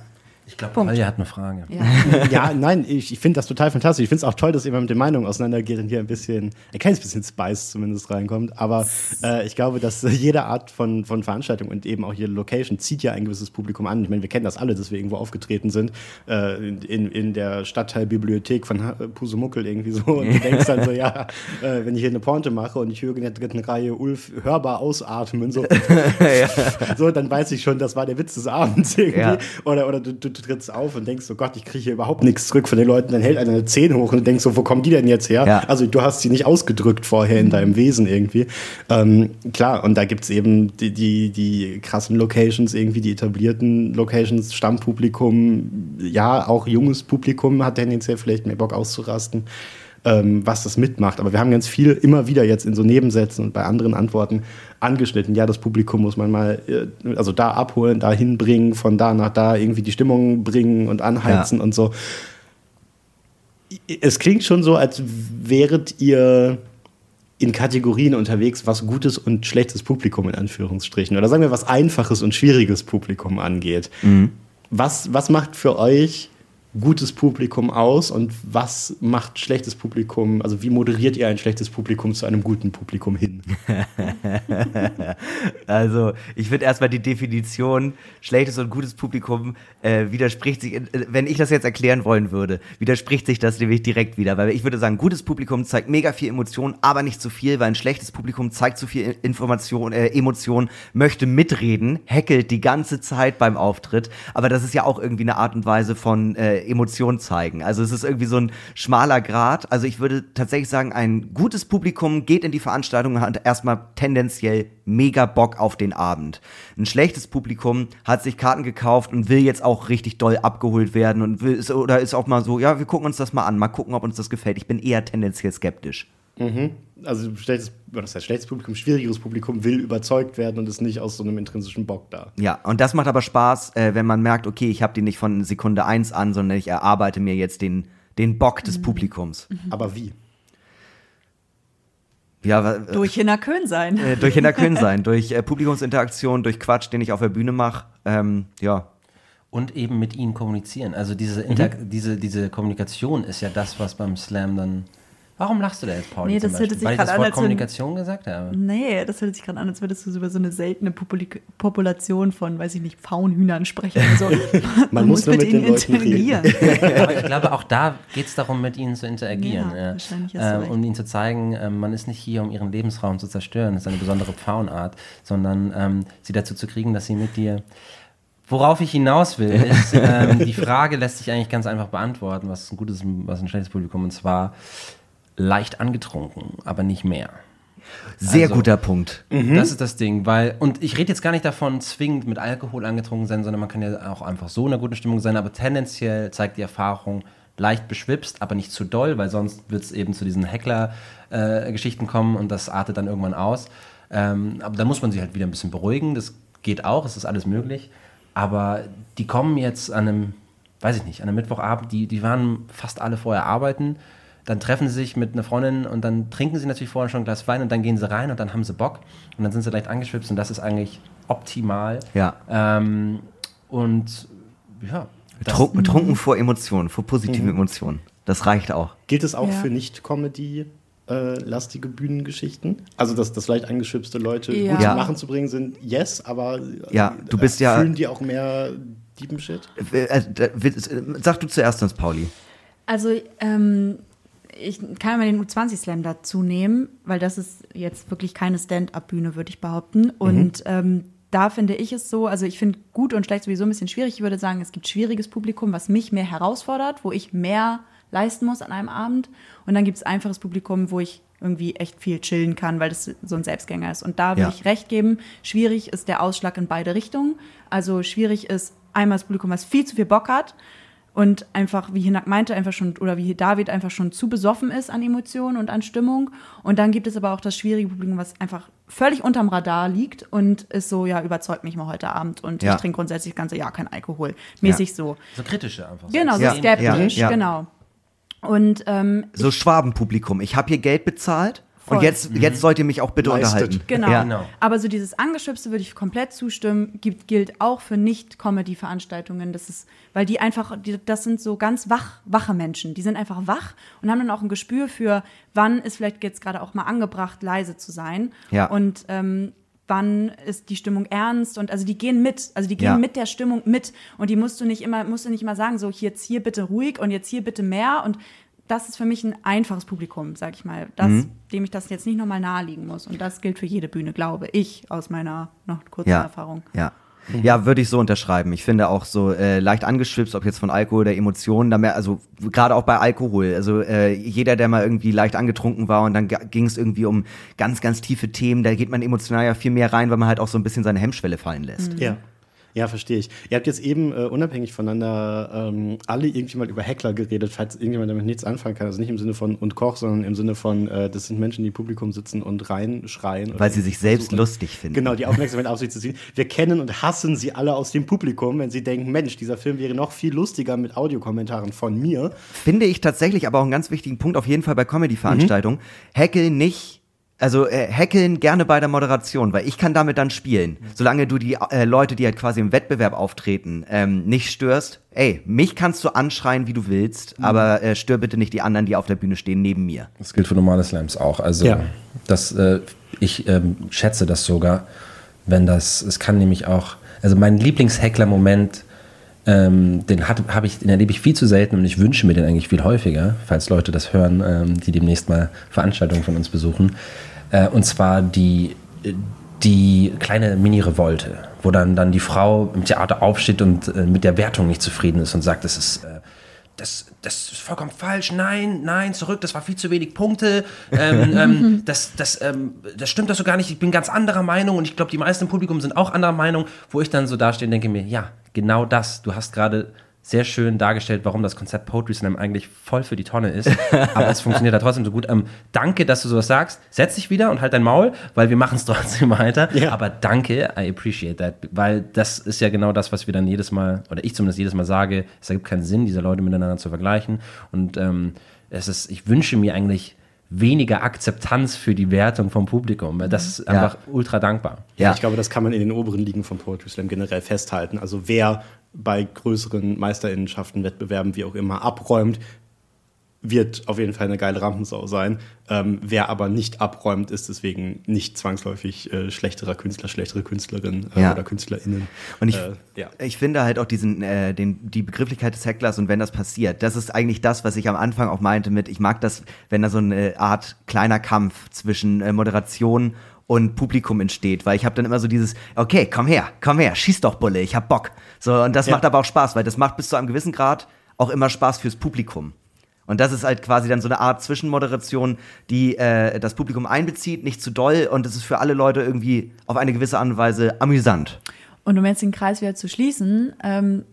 Ich glaube, Kolja hat eine Frage. Ja, ja nein, ich, ich finde das total fantastisch. Ich finde es auch toll, dass ihr mit den Meinungen auseinandergeht und hier ein bisschen, ein kleines bisschen Spice zumindest reinkommt. Aber äh, ich glaube, dass jede Art von, von Veranstaltung und eben auch jede Location zieht ja ein gewisses Publikum an. Ich meine, wir kennen das alle, dass wir irgendwo aufgetreten sind, äh, in, in der Stadtteilbibliothek von Pusemuckel irgendwie so. Und du denkst dann so, ja, äh, wenn ich hier eine Pointe mache und ich höre in der dritten Reihe Ulf hörbar ausatmen, so, ja. so dann weiß ich schon, das war der Witz des Abends irgendwie. Ja. Oder, oder du, du du trittst auf und denkst so, Gott, ich kriege hier überhaupt nichts zurück von den Leuten, dann hält einer eine Zehn hoch und denkst so, wo kommen die denn jetzt her? Ja. Also du hast sie nicht ausgedrückt vorher in deinem Wesen irgendwie. Ähm, klar, und da gibt es eben die, die, die krassen Locations, irgendwie die etablierten Locations, Stammpublikum, ja, auch junges Publikum hat tendenziell vielleicht mehr Bock auszurasten ähm, was das mitmacht. Aber wir haben ganz viel immer wieder jetzt in so Nebensätzen und bei anderen Antworten angeschnitten. Ja, das Publikum muss man mal, äh, also da abholen, da hinbringen, von da nach da irgendwie die Stimmung bringen und anheizen ja. und so. Es klingt schon so, als wäret ihr in Kategorien unterwegs, was gutes und schlechtes Publikum in Anführungsstrichen. Oder sagen wir, was einfaches und schwieriges Publikum angeht. Mhm. Was, was macht für euch gutes Publikum aus und was macht schlechtes Publikum, also wie moderiert ihr ein schlechtes Publikum zu einem guten Publikum hin? also ich finde erstmal die Definition schlechtes und gutes Publikum äh, widerspricht sich, äh, wenn ich das jetzt erklären wollen würde, widerspricht sich das nämlich direkt wieder, weil ich würde sagen, gutes Publikum zeigt mega viel Emotion, aber nicht zu viel, weil ein schlechtes Publikum zeigt zu viel Information, äh, Emotion, möchte mitreden, hackelt die ganze Zeit beim Auftritt, aber das ist ja auch irgendwie eine Art und Weise von äh, Emotionen zeigen. Also es ist irgendwie so ein schmaler Grad. Also ich würde tatsächlich sagen, ein gutes Publikum geht in die Veranstaltung und hat erstmal tendenziell mega Bock auf den Abend. Ein schlechtes Publikum hat sich Karten gekauft und will jetzt auch richtig doll abgeholt werden und will oder ist auch mal so, ja, wir gucken uns das mal an, mal gucken, ob uns das gefällt. Ich bin eher tendenziell skeptisch. Mhm. Also schlechtes, das heißt schlechtes Publikum, schwierigeres Publikum will überzeugt werden und ist nicht aus so einem intrinsischen Bock da. Ja, und das macht aber Spaß, äh, wenn man merkt, okay, ich habe die nicht von Sekunde 1 an, sondern ich erarbeite mir jetzt den, den Bock des mhm. Publikums. Mhm. Aber wie? Ja, äh, durch Hinterkön sein. Äh, durch Hinterkön sein, durch äh, Publikumsinteraktion, durch Quatsch, den ich auf der Bühne mache. Ähm, ja. Und eben mit ihnen kommunizieren. Also diese, Inter mhm. diese, diese Kommunikation ist ja das, was beim Slam dann Warum lachst du da jetzt, Pauli? Nee, das zum hört sich Weil ich gerade das an, Wort als wenn- Kommunikation gesagt habe. Nee, das hört sich gerade an, als würdest du über so eine seltene Populi Population von, weiß ich nicht, Faunhühnern sprechen. So. Man, muss nur mit den ihnen. Aber ich glaube, auch da geht es darum, mit ihnen zu interagieren. Ja, ja. wahrscheinlich hast du Ähm, recht. um ihnen zu zeigen, ähm, man ist nicht hier, um ihren Lebensraum zu zerstören, das ist eine besondere Pfauenart, sondern ähm, sie dazu zu kriegen, dass sie mit dir. Worauf ich hinaus will, ist, ähm, die Frage lässt sich eigentlich ganz einfach beantworten, was ein gutes, was ein schlechtes Publikum, und zwar leicht angetrunken, aber nicht mehr. Sehr Also- guter Punkt. Das ist das Ding, weil, und ich rede jetzt gar nicht davon, zwingend mit Alkohol angetrunken sein, sondern man kann ja auch einfach so in einer guten Stimmung sein, aber tendenziell zeigt die Erfahrung leicht beschwipst, aber nicht zu doll, weil sonst wird es eben zu diesen Heckler-Geschichten kommen und das artet dann irgendwann aus. Ähm, aber da muss man sich halt wieder ein bisschen beruhigen, das geht auch, es ist alles möglich, aber die kommen jetzt an einem, weiß ich nicht, an einem Mittwochabend, die, die waren fast alle vorher arbeiten, dann treffen sie sich mit einer Freundin und dann trinken sie natürlich vorher schon ein Glas Wein und dann gehen sie rein und dann haben sie Bock und dann sind sie leicht angeschwipst und das ist eigentlich optimal. Ja. Ähm, und ja. das- Trunk, betrunken vor Emotionen, vor positiven Emotionen. Das reicht auch. Gilt es auch Ja. für Nicht-Comedy-lastige Bühnengeschichten? Also, dass, dass leicht angeschwipste Leute Ja. gut Ja. zum Lachen zu bringen sind, yes, aber Ja, du bist ja- fühlen die auch mehr Diebenshit? Äh, äh, äh, Sag du zuerst uns, Pauli. Also, ähm, ich kann mal den U20-Slam dazu nehmen, weil das ist jetzt wirklich keine Stand-up-Bühne, würde ich behaupten. Und ähm, da finde ich es so, also ich finde gut und schlecht sowieso ein bisschen schwierig. Ich würde sagen, es gibt schwieriges Publikum, was mich mehr herausfordert, wo ich mehr leisten muss an einem Abend. Und dann gibt es einfaches Publikum, wo ich irgendwie echt viel chillen kann, weil das so ein Selbstgänger ist. Und da würde Ja. ich recht geben, schwierig ist der Ausschlag in beide Richtungen. Also schwierig ist einmal das Publikum, was viel zu viel Bock hat und einfach, wie Hinak meinte, einfach schon, oder wie David einfach schon zu besoffen ist an Emotionen und an Stimmung. Und dann gibt es aber auch das schwierige Publikum, was einfach völlig unterm Radar liegt und ist so, ja, überzeugt mich mal heute Abend und Ja. ich trinke grundsätzlich das ganze Jahr kein Alkohol. Mäßig so. so kritische einfach. Genau, so Ja, skeptisch, ja, ja. genau. Und ähm, So Schwabenpublikum. Ich habe hier Geld bezahlt Voll. und jetzt, jetzt sollt ihr mich auch bitte Leistet. unterhalten. Genau. Ja. Genau. Aber so dieses Angeschwipste würde ich komplett zustimmen, gibt, gilt auch für Nicht-Comedy-Veranstaltungen. Das ist, weil die einfach, die, das sind so ganz wach, wache Menschen. Die sind einfach wach und haben dann auch ein Gespür für, wann ist vielleicht jetzt gerade auch mal angebracht, leise zu sein. Ja. Und ähm, wann ist die Stimmung ernst und also die gehen mit, also die gehen Ja. mit der Stimmung mit und die musst du nicht immer, musst du nicht immer sagen, so jetzt hier bitte ruhig und jetzt hier bitte mehr und das ist für mich ein einfaches Publikum, sag ich mal, das, Mhm. dem ich das jetzt nicht nochmal naheliegen muss. Und das gilt für jede Bühne, glaube ich, aus meiner noch kurzen Ja. Erfahrung. Ja. Ja, würde ich so unterschreiben. Ich finde auch so äh, leicht angeschwipst, ob jetzt von Alkohol oder Emotionen, da mehr, also gerade auch bei Alkohol. Also äh, jeder, der mal irgendwie leicht angetrunken war und dann ging es irgendwie um ganz, ganz tiefe Themen, da geht man emotional ja viel mehr rein, weil man halt auch so ein bisschen seine Hemmschwelle fallen lässt. Ja. Ja, verstehe ich. Ihr habt jetzt eben äh, unabhängig voneinander ähm, alle irgendwie mal über Heckler geredet, falls irgendjemand damit nichts anfangen kann. Also nicht im Sinne von und Koch, sondern im Sinne von, äh, das sind Menschen, die im Publikum sitzen und reinschreien. Weil sie sich selbst versuchen, lustig finden. Genau, die Aufmerksamkeit auf sich zu ziehen. Wir kennen und hassen sie alle aus dem Publikum, wenn sie denken, Mensch, dieser Film wäre noch viel lustiger mit Audiokommentaren von mir. Finde ich tatsächlich aber auch einen ganz wichtigen Punkt, auf jeden Fall bei Comedy-Veranstaltungen. Hackel nicht, also äh, hackeln gerne bei der Moderation, weil ich kann damit dann spielen. Solange du die äh, Leute, die halt quasi im Wettbewerb auftreten, ähm, nicht störst. Ey, mich kannst du anschreien, wie du willst, aber äh, stör bitte nicht die anderen, die auf der Bühne stehen, neben mir. Das gilt für normale Slams auch. Also Ja. das, äh, ich ähm, schätze das sogar, wenn das, es kann nämlich auch, also mein Lieblingsheckler-Moment, ähm, den habe ich, den erlebe ich viel zu selten und ich wünsche mir den eigentlich viel häufiger, falls Leute das hören, ähm, die demnächst mal Veranstaltungen von uns besuchen. Äh, und zwar die, die kleine Mini-Revolte, wo dann, dann die Frau im Theater aufsteht und äh, mit der Wertung nicht zufrieden ist und sagt, das ist, äh, das, das ist vollkommen falsch, nein, nein, zurück, das war viel zu wenig Punkte, ähm, ähm, das, das, ähm, das stimmt doch so gar nicht, ich bin ganz anderer Meinung und ich glaube, die meisten im Publikum sind auch anderer Meinung, wo ich dann so dastehe und denke mir, ja, genau das, du hast gerade sehr schön dargestellt, warum das Konzept Poetry Slam eigentlich voll für die Tonne ist, aber es funktioniert da trotzdem so gut. Ähm, danke, dass du sowas sagst, setz dich wieder und halt dein Maul, weil wir machen es trotzdem weiter, Ja. aber danke, I appreciate that, weil das ist ja genau das, was wir dann jedes Mal, oder ich zumindest jedes Mal sage, es ergibt keinen Sinn, diese Leute miteinander zu vergleichen. Und ähm, es ist, ich wünsche mir eigentlich weniger Akzeptanz für die Wertung vom Publikum, das ist Ja. einfach ultra dankbar. Ja. Ich glaube, das kann man in den oberen Ligen vom Poetry Slam generell festhalten. Also wer bei größeren Meisterinnenschaften, Wettbewerben, wie auch immer, abräumt, wird auf jeden Fall eine geile Rampensau sein. Ähm, wer aber nicht abräumt, ist deswegen nicht zwangsläufig äh, schlechterer Künstler, schlechtere Künstlerin äh, ja. oder KünstlerInnen. Und ich, äh, ja. ich finde halt auch diesen, äh, den, die Begrifflichkeit des Hecklers und wenn das passiert, das ist eigentlich das, was ich am Anfang auch meinte mit, ich mag das, wenn da so eine Art kleiner Kampf zwischen äh, Moderation und Publikum entsteht, weil ich habe dann immer so dieses, okay, komm her, komm her, schieß doch Bulle, ich hab Bock. So, und das ja. macht aber auch Spaß, weil das macht bis zu einem gewissen Grad auch immer Spaß fürs Publikum. Und das ist halt quasi dann so eine Art Zwischenmoderation, die äh, das Publikum einbezieht, nicht zu doll und es ist für alle Leute irgendwie auf eine gewisse Art und Weise amüsant. Und um jetzt den Kreis wieder zu schließen, ähm,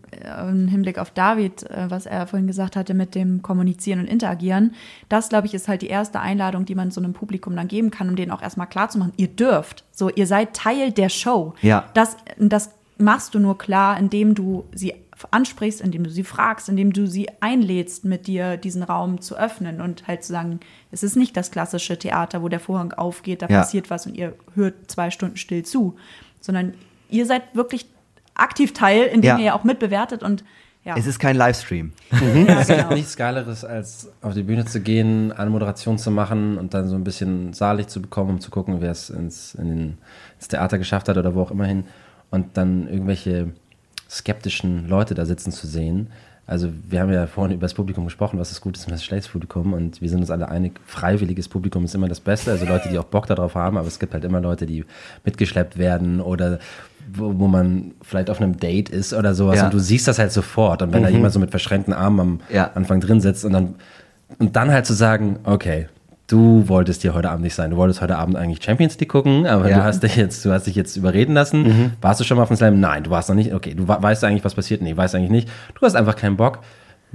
im Hinblick auf David, äh, was er vorhin gesagt hatte mit dem Kommunizieren und Interagieren, das, glaube ich, ist halt die erste Einladung, die man so einem Publikum dann geben kann, um denen auch erstmal klarzumachen, ihr dürft. So, ihr seid Teil der Show. Ja. Das, das machst du nur klar, indem du sie ansprichst, indem du sie fragst, indem du sie einlädst, mit dir diesen Raum zu öffnen und halt zu sagen, es ist nicht das klassische Theater, wo der Vorhang aufgeht, da ja. passiert was und ihr hört zwei Stunden still zu, sondern ihr seid wirklich aktiv Teil, indem ja. ihr ja auch mitbewertet und ja. Es ist kein Livestream. Mhm. ja, es gibt genau. nichts Geileres, als auf die Bühne zu gehen, eine Moderation zu machen und dann so ein bisschen Saallicht zu bekommen, um zu gucken, wer es ins, in ins Theater geschafft hat oder wo auch immer hin. Und dann irgendwelche skeptischen Leute da sitzen zu sehen. Also wir haben ja vorhin über das Publikum gesprochen, was ist gutes und was ist schlechtes Publikum und wir sind uns alle einig, freiwilliges Publikum ist immer das Beste, also Leute, die auch Bock darauf haben, aber es gibt halt immer Leute, die mitgeschleppt werden oder wo, wo man vielleicht auf einem Date ist oder sowas ja. und du siehst das halt sofort. Und wenn mhm. da jemand so mit verschränkten Armen am ja. Anfang drin sitzt und dann, und dann halt zu sagen, okay, du wolltest hier heute Abend nicht sein. Du wolltest heute Abend eigentlich Champions League gucken, aber ja. du hast dich jetzt, du hast dich jetzt überreden lassen. Mhm. Warst du schon mal auf dem Slam? Nein, du warst noch nicht. Okay, du weißt eigentlich, was passiert? Nee, weißt eigentlich nicht. Du hast einfach keinen Bock.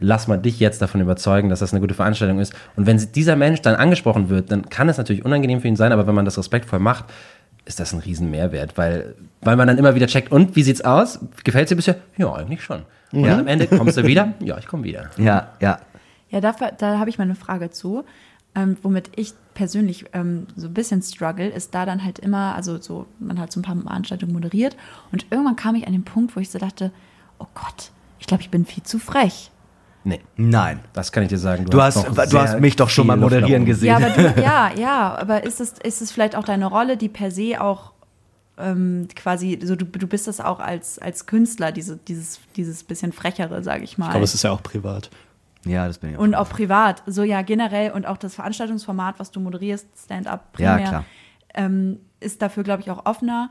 Lass mal dich jetzt davon überzeugen, dass das eine gute Veranstaltung ist. Und wenn dieser Mensch dann angesprochen wird, dann kann es natürlich unangenehm für ihn sein, aber wenn man das respektvoll macht, ist das ein riesen Mehrwert, weil, weil man dann immer wieder checkt, und wie sieht's aus? Gefällt es dir bisher? Ja, eigentlich schon. Und ja. am Ende kommst du wieder? Ja, ich komme wieder. Ja, ja. Ja, da, da habe ich mal eine Frage zu. Ähm, womit ich persönlich ähm, so ein bisschen struggle, ist da dann halt immer, also so, man hat so ein paar Veranstaltungen moderiert und irgendwann kam ich an den Punkt, wo ich so dachte, oh Gott, ich glaube, ich bin viel zu frech. Nee. Nein. Das kann ich dir sagen. Du, du hast, du hast mich doch schon mal moderieren gesehen. Ja, aber du, ja, ja, aber ist es, ist es vielleicht auch deine Rolle, die per se auch ähm, quasi, so du, du bist das auch als, als Künstler, diese, dieses, dieses bisschen frechere, sage ich mal. Ich glaube, es ist ja auch privat. Ja, das bin ich auch. Und auch privat. So ja, generell und auch das Veranstaltungsformat, was du moderierst, Stand-up primär, ja, ähm, ist dafür, glaube ich, auch offener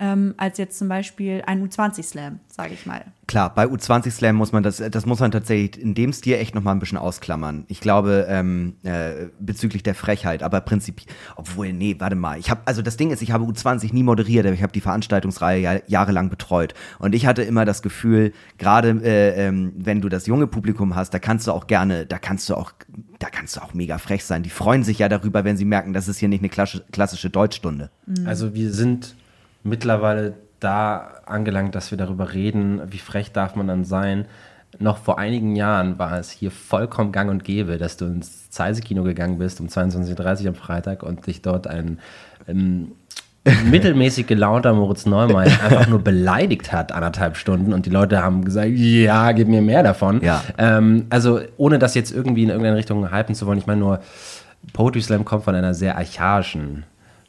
ähm, als jetzt zum Beispiel ein U20-Slam, sage ich mal. Klar, bei U20-Slam muss man das, das muss man tatsächlich in dem Stil echt nochmal ein bisschen ausklammern. Ich glaube, ähm, äh, bezüglich der Frechheit, aber prinzipiell, obwohl, nee, warte mal. Ich habe, also das Ding ist, ich habe U20 nie moderiert, aber ich habe die Veranstaltungsreihe ja, jahrelang betreut. Und ich hatte immer das Gefühl, gerade äh, ähm, wenn du das junge Publikum hast, da kannst du auch gerne, da kannst du auch, da kannst du auch mega frech sein. Die freuen sich ja darüber, wenn sie merken, das ist hier nicht eine klassische Deutschstunde. Also wir sind mittlerweile da angelangt, dass wir darüber reden, wie frech darf man dann sein. Noch vor einigen Jahren war es hier vollkommen gang und gäbe, dass du ins Zeise-Kino gegangen bist um 22.30 Uhr am Freitag und dich dort ein ähm, mittelmäßig gelaunter Moritz Neumann einfach nur beleidigt hat, anderthalb Stunden und die Leute haben gesagt, ja, gib mir mehr davon. Ja. Ähm, also ohne das jetzt irgendwie in irgendeine Richtung hypen zu wollen, ich meine nur, Poetry Slam kommt von einer sehr archaischen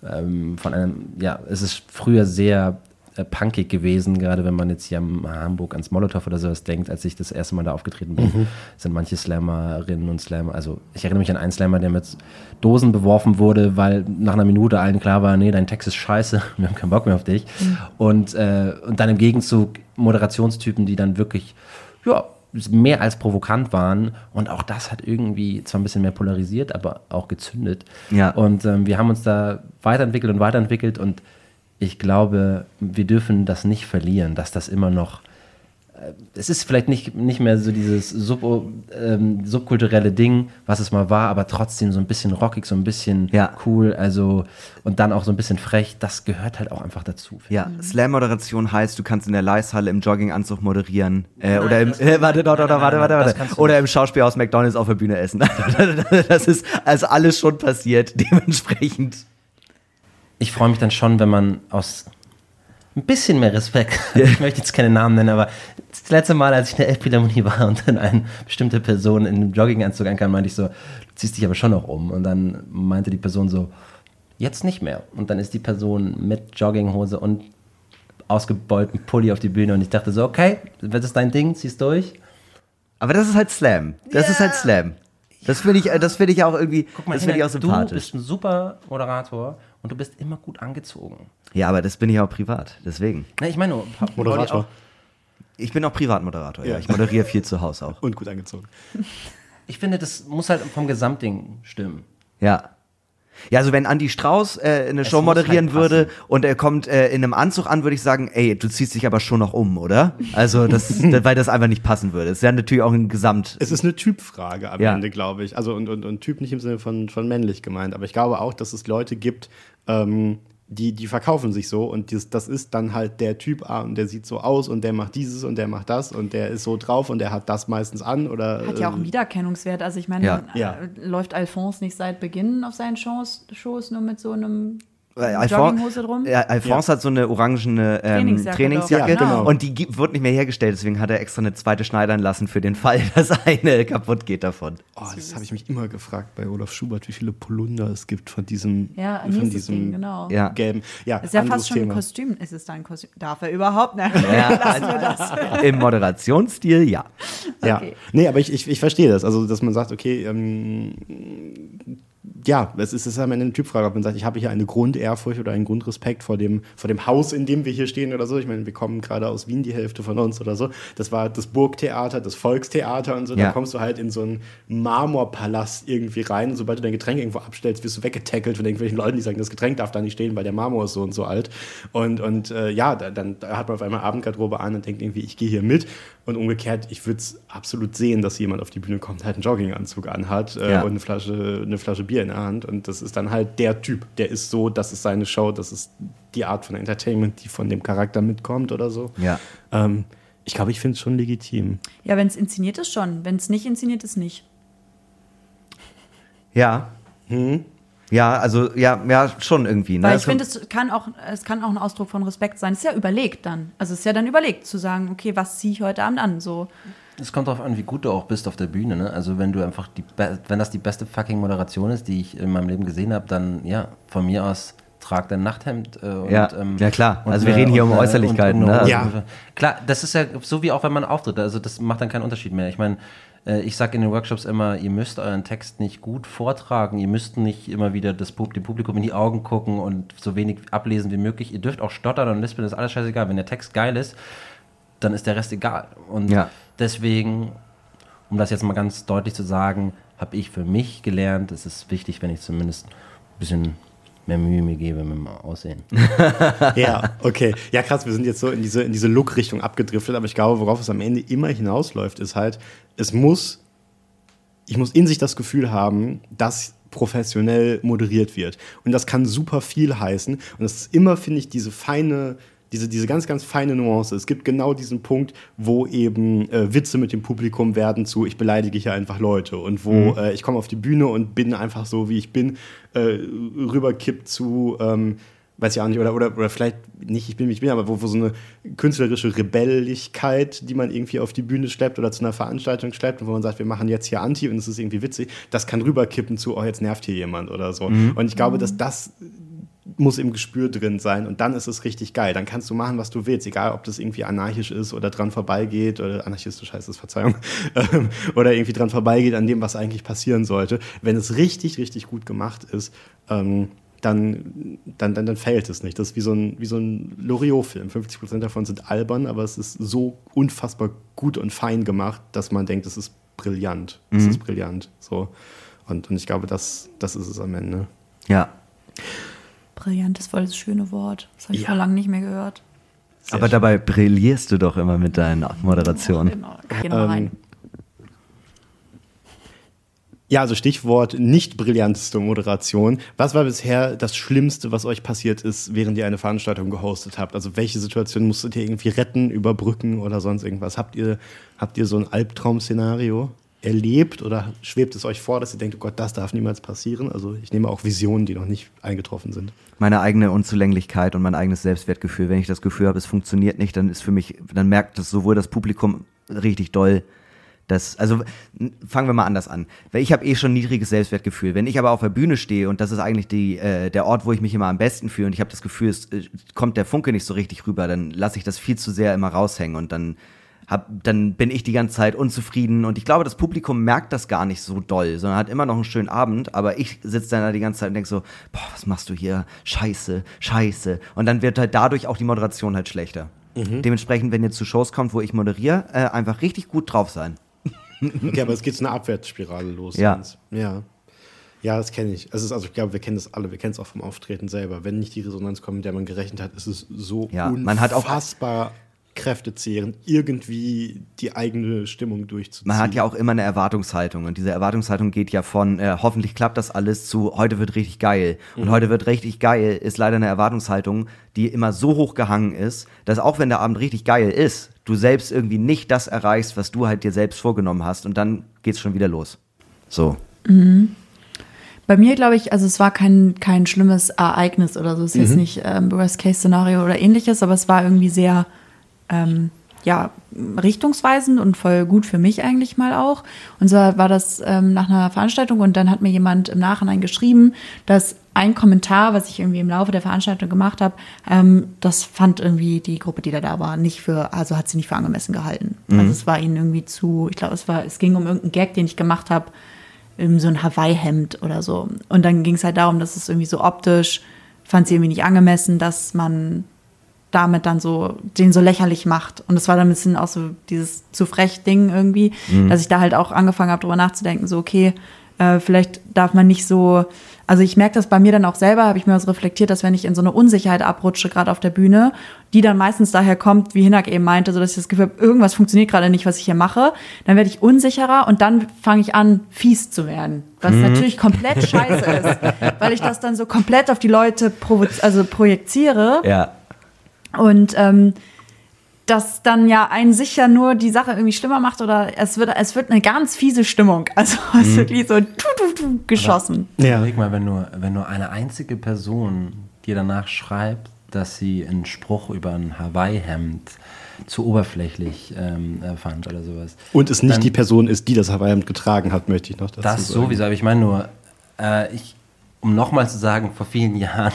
ähm, von einem, ja, es ist früher sehr äh, punkig gewesen, gerade wenn man jetzt hier am Hamburg ans Molotow oder sowas denkt, als ich das erste Mal da aufgetreten bin, mhm. sind manche Slammerinnen und Slammer, also ich erinnere mich an einen Slammer, der mit Dosen beworfen wurde, weil nach einer Minute allen klar war, nee, dein Text ist scheiße, wir haben keinen Bock mehr auf dich. Mhm. Und, äh, und dann im Gegenzug Moderationstypen, die dann wirklich, ja, mehr als provokant waren. Und auch das hat irgendwie zwar ein bisschen mehr polarisiert, aber auch gezündet. Ja. Und ähm, wir haben uns da weiterentwickelt und weiterentwickelt. Und ich glaube, wir dürfen das nicht verlieren, dass das immer noch es ist vielleicht nicht, nicht mehr so dieses sub, ähm, subkulturelle Ding, was es mal war, aber trotzdem so ein bisschen rockig, so ein bisschen ja. cool, also und dann auch so ein bisschen frech, das gehört halt auch einfach dazu. Ja, mhm. Slam-Moderation heißt, du kannst in der Leishalle im Jogginganzug moderieren äh, Nein, oder im, äh, warte, warte, warte, warte, warte, warte. oder im Schauspielhaus McDonalds auf der Bühne essen. das ist also alles schon passiert, dementsprechend. Ich freue mich dann schon, wenn man aus ein bisschen mehr Respekt. ich möchte jetzt keine Namen nennen, aber das letzte Mal, als ich in der Elbphilharmonie war und dann eine bestimmte Person in einem Jogginganzug ankam, meinte ich so, du ziehst dich aber schon noch um. Und dann meinte die Person so, jetzt nicht mehr. Und dann ist die Person mit Jogginghose und ausgebeulten Pulli auf die Bühne und ich dachte so, okay, das ist dein Ding, ziehst durch. Aber das ist halt Slam. Das yeah. ist halt Slam. Das finde ich, das finde ich auch irgendwie, Guck mal, das finde ich auch sympathisch. Du bist ein super Moderator und du bist immer gut angezogen. Ja, aber das bin ich auch privat, deswegen. Na, ich meine, Moderator. Ich bin auch Privatmoderator, ja. ja. Ich moderiere viel zu Hause auch. Und gut angezogen. Ich finde, das muss halt vom Gesamtding stimmen. Ja. Ja, also wenn Andy Strauß äh, eine es Show moderieren halt würde und er kommt äh, in einem Anzug an, würde ich sagen, ey, du ziehst dich aber schon noch um, oder? Also das, weil das einfach nicht passen würde. Es wäre natürlich auch ein Gesamt. Es ist eine Typfrage am ja. Ende, glaube ich. Also und, und, und Typ nicht im Sinne von, von männlich gemeint, aber ich glaube auch, dass es Leute gibt, ähm, die, die verkaufen sich so und das, das ist dann halt der Typ ah, und der sieht so aus und der macht dieses und der macht das und der ist so drauf und der hat das meistens an oder. Hat ja auch einen Wiedererkennungswert. Also ich meine, ja. ja. läuft Alphonse nicht seit Beginn auf seinen Shows, Shows nur mit so einem Alphonse, drum. Ja, Alphonse ja. hat so eine orangene ähm, Trainingsjacke, Trainingsjacke ja, genau. und die wird nicht mehr hergestellt, deswegen hat er extra eine zweite schneidern lassen für den Fall, dass eine kaputt geht davon. Oh, das habe ich mich immer gefragt bei Olaf Schubert, wie viele Polunder es gibt von diesem, ja, von diesem Ding, genau. ja. gelben. Ja, ist ja fast schon Thema. ein Kostüm. Ist es da ein Kostüm? Darf er überhaupt nicht? Ja, das. Im Moderationsstil, ja. Ja, okay. nee, aber ich, ich, ich verstehe das. Also, dass man sagt, okay, ähm, ja, es ist, es ist am Ende eine Typfrage, ob man sagt, ich habe hier eine Grundehrfurcht oder einen Grundrespekt vor dem, vor dem Haus, in dem wir hier stehen oder so. Ich meine, wir kommen gerade aus Wien, die Hälfte von uns oder so. Das war das Burgtheater, das Volkstheater und so. Ja. Da kommst du halt in so einen Marmorpalast irgendwie rein. Und sobald du dein Getränk irgendwo abstellst, wirst du weggetackelt von irgendwelchen Leuten, die sagen, das Getränk darf da nicht stehen, weil der Marmor ist so und so alt. Und, und äh, ja, da, dann da hat man auf einmal Abendgarderobe an und denkt irgendwie, ich gehe hier mit. Und umgekehrt, ich würde es absolut sehen, dass jemand auf die Bühne kommt, halt einen Jogginganzug anhat äh, ja. und eine Flasche, eine Flasche Bier in der Hand. Und das ist dann halt der Typ, der ist so, das ist seine Show, das ist die Art von Entertainment, die von dem Charakter mitkommt oder so. Ja. Ähm, ich glaube, ich finde es schon legitim. Ja, wenn es inszeniert ist, schon. Wenn es nicht inszeniert ist, nicht. Ja. Hm? Ja, also ja, ja, schon irgendwie. Ne? Weil ich finde, es kann auch, es kann auch ein Ausdruck von Respekt sein. Es ist ja überlegt dann. Also es ist ja dann überlegt zu sagen, okay, was ziehe ich heute Abend an? So. Es kommt darauf an, wie gut du auch bist auf der Bühne. Ne? Also wenn du einfach die, wenn das die beste fucking Moderation ist, die ich in meinem Leben gesehen habe, dann ja, von mir aus trag dein Nachthemd. Äh, und, ja, ähm, ja, klar. Also wir reden hier um Äußerlichkeiten. Und, und, ne? ja. Klar, das ist ja so wie auch, wenn man auftritt. Also das macht dann keinen Unterschied mehr. Ich meine, ich sage in den Workshops immer, ihr müsst euren Text nicht gut vortragen, ihr müsst nicht immer wieder das Pub dem Publikum in die Augen gucken und so wenig ablesen wie möglich. Ihr dürft auch stottern und lispeln, ist alles scheißegal. Wenn der Text geil ist, dann ist der Rest egal. Und ja. deswegen, um das jetzt mal ganz deutlich zu sagen, habe ich für mich gelernt, es ist wichtig, wenn ich zumindest ein bisschen mehr Mühe mir gebe mit dem Aussehen. ja, okay. Ja, krass, wir sind jetzt so in diese, in diese Look-Richtung abgedriftet, aber ich glaube, worauf es am Ende immer hinausläuft, ist halt, es muss, ich muss in sich das Gefühl haben, dass professionell moderiert wird. Und das kann super viel heißen. Und das ist immer, finde ich, diese feine, diese, diese ganz, ganz feine Nuance. Es gibt genau diesen Punkt, wo eben äh, Witze mit dem Publikum werden zu, ich beleidige hier einfach Leute und wo mhm. äh, ich komme auf die Bühne und bin einfach so, wie ich bin, äh, rüberkippt zu, ähm, weiß ich auch nicht, oder, oder, oder vielleicht nicht, ich bin, wie ich bin, aber wo, wo so eine künstlerische Rebelligkeit, die man irgendwie auf die Bühne schleppt oder zu einer Veranstaltung schleppt und wo man sagt, wir machen jetzt hier Anti und es ist irgendwie witzig, das kann rüberkippen zu, oh, jetzt nervt hier jemand oder so. Mhm. Und ich glaube, dass das muss im Gespür drin sein und dann ist es richtig geil. Dann kannst du machen, was du willst, egal ob das irgendwie anarchisch ist oder dran vorbeigeht oder anarchistisch heißt es, Verzeihung, ähm, oder irgendwie dran vorbeigeht an dem, was eigentlich passieren sollte. Wenn es richtig, richtig gut gemacht ist, ähm, dann, dann, dann, dann fällt es nicht. Das ist wie so ein, wie so ein Loriot-Film. 50% davon sind albern, aber es ist so unfassbar gut und fein gemacht, dass man denkt, es ist brillant. Es mhm. ist brillant. So. Und, und ich glaube, das, das ist es am Ende. Ja. Brillant ist voll das schöne Wort. Das habe ich ja. vor langem nicht mehr gehört. Sehr Aber schön. dabei brillierst du doch immer mit deinen Moderationen. genau, genau rein. Ähm, ja, also Stichwort nicht brillanteste Moderation. Was war bisher das Schlimmste, was euch passiert ist, während ihr eine Veranstaltung gehostet habt? Also welche Situation musstet ihr irgendwie retten, überbrücken oder sonst irgendwas? Habt ihr, habt ihr so ein Albtraum-Szenario? Erlebt oder schwebt es euch vor, dass ihr denkt, oh Gott, das darf niemals passieren? Also ich nehme auch Visionen, die noch nicht eingetroffen sind. Meine eigene Unzulänglichkeit und mein eigenes Selbstwertgefühl. Wenn ich das Gefühl habe, es funktioniert nicht, dann ist für mich, dann merkt das sowohl das Publikum richtig doll, das, also fangen wir mal anders an. Weil ich habe eh schon niedriges Selbstwertgefühl. Wenn ich aber auf der Bühne stehe und das ist eigentlich die, äh, der Ort, wo ich mich immer am besten fühle und ich habe das Gefühl, es äh, kommt der Funke nicht so richtig rüber, dann lasse ich das viel zu sehr immer raushängen und dann hab, dann bin ich die ganze Zeit unzufrieden und ich glaube, das Publikum merkt das gar nicht so doll, sondern hat immer noch einen schönen Abend, aber ich sitze dann da die ganze Zeit und denke so, boah, was machst du hier? Scheiße, scheiße. Und dann wird halt dadurch auch die Moderation halt schlechter. Mhm. Dementsprechend, wenn ihr zu Shows kommt, wo ich moderiere, äh, einfach richtig gut drauf sein. Okay, aber es geht so eine Abwärtsspirale los. Ja. Ja. Ja, das kenne ich. Es ist, also ich glaube, wir kennen das alle. Wir kennen es auch vom Auftreten selber. Wenn nicht die Resonanz kommt, mit der man gerechnet hat, ist es so ja, man hat auch unfassbar kräftezehrend, irgendwie die eigene Stimmung durchzuziehen. Man hat ja auch immer eine Erwartungshaltung und diese Erwartungshaltung geht ja von äh, hoffentlich klappt das alles zu heute wird richtig geil. Und mhm. heute wird richtig geil ist leider eine Erwartungshaltung, die immer so hoch gehangen ist, dass auch wenn der Abend richtig geil ist, du selbst irgendwie nicht das erreichst, was du halt dir selbst vorgenommen hast und dann geht's schon wieder los. So. Mhm. Bei mir glaube ich, also es war kein, kein schlimmes Ereignis oder so. Es ist mhm. jetzt nicht ähm, Worst-Case-Szenario oder ähnliches, aber es war irgendwie sehr ähm, ja, richtungsweisend und voll gut für mich eigentlich mal auch. Und so war das ähm, nach einer Veranstaltung und dann hat mir jemand im Nachhinein geschrieben, dass ein Kommentar, was ich irgendwie im Laufe der Veranstaltung gemacht habe, ähm, das fand irgendwie die Gruppe, die da da war, nicht für, also hat sie nicht für angemessen gehalten. Mhm. Also es war ihnen irgendwie zu, ich glaube, es war, es ging um irgendeinen Gag, den ich gemacht habe, so ein Hawaii-Hemd oder so. Und dann ging es halt darum, dass es irgendwie so optisch, fand sie irgendwie nicht angemessen, dass man damit dann so den so lächerlich macht. Und das war dann ein bisschen auch so dieses zu frech Ding irgendwie, mhm. dass ich da halt auch angefangen habe, drüber nachzudenken, so okay, äh, vielleicht darf man nicht so, also ich merke das bei mir dann auch selber, habe ich mir was reflektiert, dass wenn ich in so eine Unsicherheit abrutsche, gerade auf der Bühne, die dann meistens daher kommt, wie Hinak eben meinte, so dass ich das Gefühl habe, irgendwas funktioniert gerade nicht, was ich hier mache, dann werde ich unsicherer und dann fange ich an, fies zu werden. Was mhm. natürlich komplett scheiße ist, weil ich das dann so komplett auf die Leute also projiziere. Ja und ähm, das dann ja einen sicher nur die Sache irgendwie schlimmer macht oder es wird, es wird eine ganz fiese Stimmung. Also es mhm. wirklich so tu, tu, tu, geschossen. Aber, ja. Überleg mal, wenn nur, wenn nur eine einzige Person dir danach schreibt, dass sie einen Spruch über ein Hawaii-Hemd zu oberflächlich ähm, äh, fand oder sowas. Und es nicht dann, die Person ist, die das Hawaii-Hemd getragen hat, möchte ich noch dazu das sagen. Das sowieso, aber ich meine nur, äh, ich, um nochmal zu sagen, vor vielen Jahren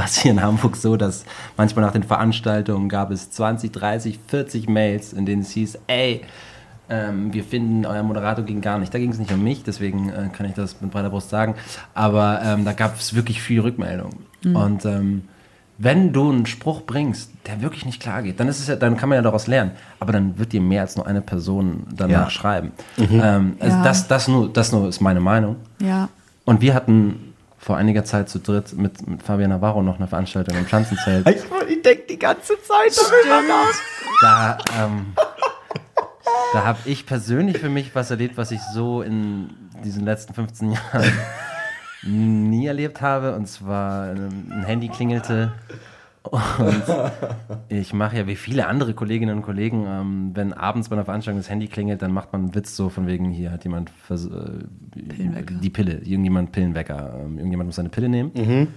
war es hier in Hamburg so, dass manchmal nach den Veranstaltungen gab es 20, 30, 40 Mails, in denen es hieß, ey, ähm, wir finden, euer Moderator ging gar nicht. Da ging es nicht um mich, deswegen äh, kann ich das mit breiter Brust sagen. Aber ähm, da gab es wirklich viel Rückmeldung. Mhm. Und ähm, wenn du einen Spruch bringst, der wirklich nicht klar geht, dann ist es ja, dann kann man ja daraus lernen. Aber dann wird dir mehr als nur eine Person danach ja. schreiben. Mhm. Ähm, also ja. das, das nur, das nur ist meine Meinung. Ja. Und wir hatten vor einiger Zeit zu dritt mit, mit Fabian Navarro noch eine Veranstaltung im Pflanzenzelt. Ich, ich denke die ganze Zeit. Da, ähm, da habe ich persönlich für mich was erlebt, was ich so in diesen letzten 15 Jahren nie erlebt habe. Und zwar ein Handy klingelte und ich mache ja wie viele andere Kolleginnen und Kollegen, ähm, wenn abends bei einer Veranstaltung das Handy klingelt, dann macht man einen Witz so von wegen, hier hat jemand äh, die Pille, irgendjemand Pillenwecker, ähm, irgendjemand muss seine Pille nehmen. Mhm.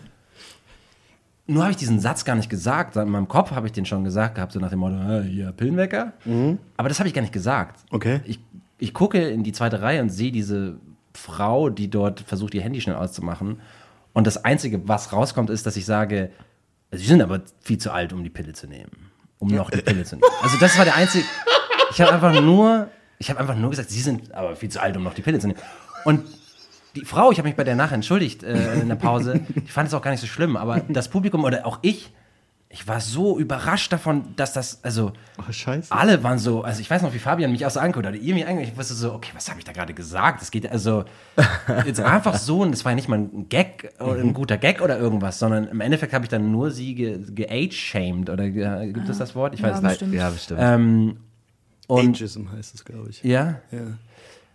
Nur habe ich diesen Satz gar nicht gesagt. In meinem Kopf habe ich den schon gesagt gehabt, so nach dem Motto, äh, hier, Pillenwecker. Mhm. Aber das habe ich gar nicht gesagt. Okay. Ich, ich gucke in die zweite Reihe und sehe diese Frau, die dort versucht, ihr Handy schnell auszumachen. Und das Einzige, was rauskommt, ist, dass ich sage, Sie sind aber viel zu alt, um die Pille zu nehmen. Um noch die Pille zu nehmen. Also das war der einzige. Ich habe einfach nur, ich habe einfach nur gesagt, Sie sind aber viel zu alt, um noch die Pille zu nehmen. Und die Frau, ich habe mich bei der nachher entschuldigt äh, in der Pause, die fand es auch gar nicht so schlimm, aber das Publikum oder auch ich ich war so überrascht davon, dass das, also oh, alle waren so, also ich weiß noch, wie Fabian mich auch so anguckt, oder irgendwie eigentlich, ich wusste so, okay, was habe ich da gerade gesagt? Das geht also jetzt einfach so, und das war ja nicht mal ein Gag oder ein mhm. guter Gag oder irgendwas, sondern im Endeffekt habe ich dann nur sie ge-age-shamed, oder äh, gibt es das Wort? Ich weiß ja, es nicht. Ja, bestimmt. Ähm, und, Ageism heißt es, glaube ich. Ja? Ja.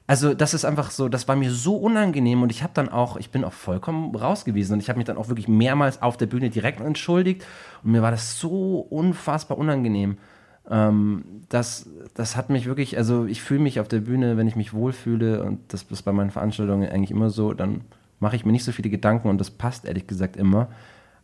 Also das ist einfach so, das war mir so unangenehm und ich habe dann auch, ich bin auch vollkommen rausgewiesen und ich habe mich dann auch wirklich mehrmals auf der Bühne direkt entschuldigt und mir war das so unfassbar unangenehm. Ähm, das, das hat mich wirklich, also ich fühle mich auf der Bühne, wenn ich mich wohlfühle und das ist bei meinen Veranstaltungen eigentlich immer so, dann mache ich mir nicht so viele Gedanken und das passt ehrlich gesagt immer.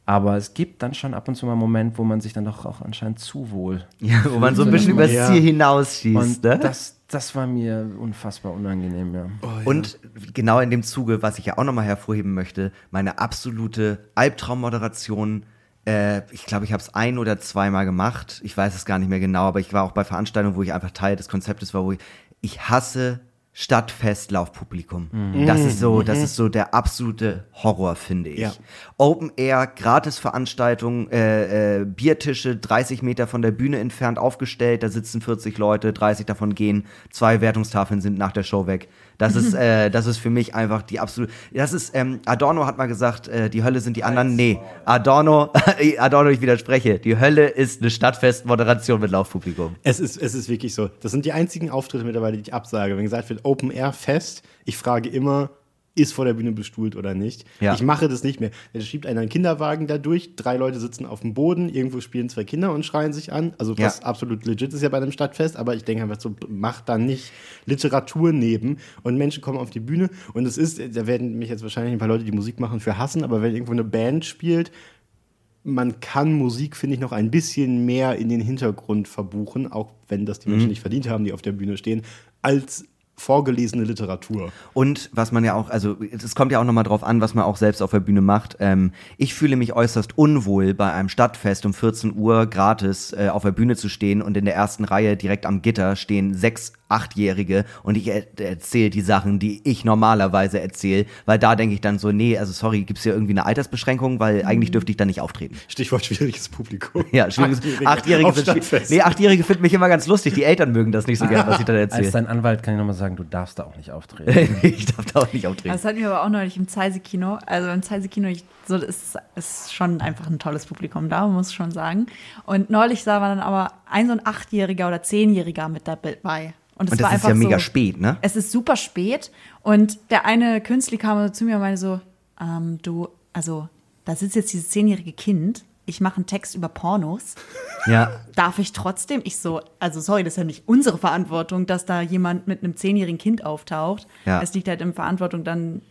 Aber es gibt dann schon ab und zu mal einen Moment, wo man sich dann doch auch anscheinend zu wohl. Ja, wo man so ein bisschen übers. Ziel hinausschießt. Und Ne? das, das war mir unfassbar unangenehm, ja. Und genau in dem Zuge, was ich ja auch nochmal hervorheben möchte, meine absolute Albtraummoderation. Äh, ich glaube, ich habe es ein oder zweimal gemacht. Ich weiß es gar nicht mehr genau, aber ich war auch bei Veranstaltungen, wo ich einfach Teil des Konzeptes war, wo ich, ich hasse Stadtfestlaufpublikum. Das ist so, das ist so der absolute Horror, finde ich. Ja. Open Air, Gratisveranstaltung, äh, äh, Biertische 30 Meter von der Bühne entfernt aufgestellt, da sitzen 40 Leute, 30 davon gehen, zwei Wertungstafeln sind nach der Show weg. Das ist, äh, das ist für mich einfach die absolute. Das ist, ähm, Adorno hat mal gesagt, äh, die Hölle sind die anderen. Nee, Adorno, Adorno, ich widerspreche. Die Hölle ist eine Stadtfestmoderation mit Laufpublikum. Es ist, es ist wirklich so. Das sind die einzigen Auftritte mittlerweile, die ich absage. Wenn gesagt wird, Open Air Fest, ich frage immer, ist vor der Bühne bestuhlt oder nicht. Ja. Ich mache das nicht mehr. Da schiebt einer einen Kinderwagen da durch, drei Leute sitzen auf dem Boden, irgendwo spielen zwei Kinder und schreien sich an. Also was Ja. absolut legit ist ja bei einem Stadtfest, aber ich denke einfach so, macht da nicht Literatur neben und Menschen kommen auf die Bühne und es ist, da werden mich jetzt wahrscheinlich ein paar Leute, die Musik machen, für hassen, aber wenn irgendwo eine Band spielt, man kann Musik, finde ich, noch ein bisschen mehr in den Hintergrund verbuchen, auch wenn das die Menschen nicht verdient haben, die auf der Bühne stehen, als vorgelesene Literatur. Und was man ja auch, also es kommt ja auch nochmal drauf an, was man auch selbst auf der Bühne macht. Ähm, ich fühle mich äußerst unwohl, bei einem Stadtfest um 14 Uhr gratis äh, auf der Bühne zu stehen und in der ersten Reihe direkt am Gitter stehen sechs, achtjährige und ich er erzähle die Sachen, die ich normalerweise erzähle, weil da denke ich dann so, nee, also sorry, gibt es hier irgendwie eine Altersbeschränkung, weil eigentlich dürfte ich da nicht auftreten. Stichwort schwieriges Publikum. Ja, schwieriges, Achtjährige Achtjährige, nee, Achtjährige finden mich immer ganz lustig. Die Eltern mögen das nicht so gern, was ich dann Als erzähle. dein Anwalt kann ich nochmal sagen, du darfst da auch nicht auftreten. ich darf da auch nicht auftreten. Das hatten wir aber auch neulich im Zeise-Kino. Also im Zeise-Kino, so, ist, ist schon einfach ein tolles Publikum da, muss ich schon sagen. Und neulich sah man dann aber ein so ein Achtjähriger oder Zehnjähriger mit dabei. Und, es Und das war ist einfach ja mega so, spät, ne? Es ist super spät und der eine Künstler kam zu mir und meinte so, ähm, du, also da sitzt jetzt dieses zehnjährige Kind, ich mache einen Text über Pornos. Ja. Darf ich trotzdem? Ich so, also sorry, das ist ja nicht unsere Verantwortung, dass da jemand mit einem zehnjährigen Kind auftaucht. Ja. Es liegt halt in Verantwortung dann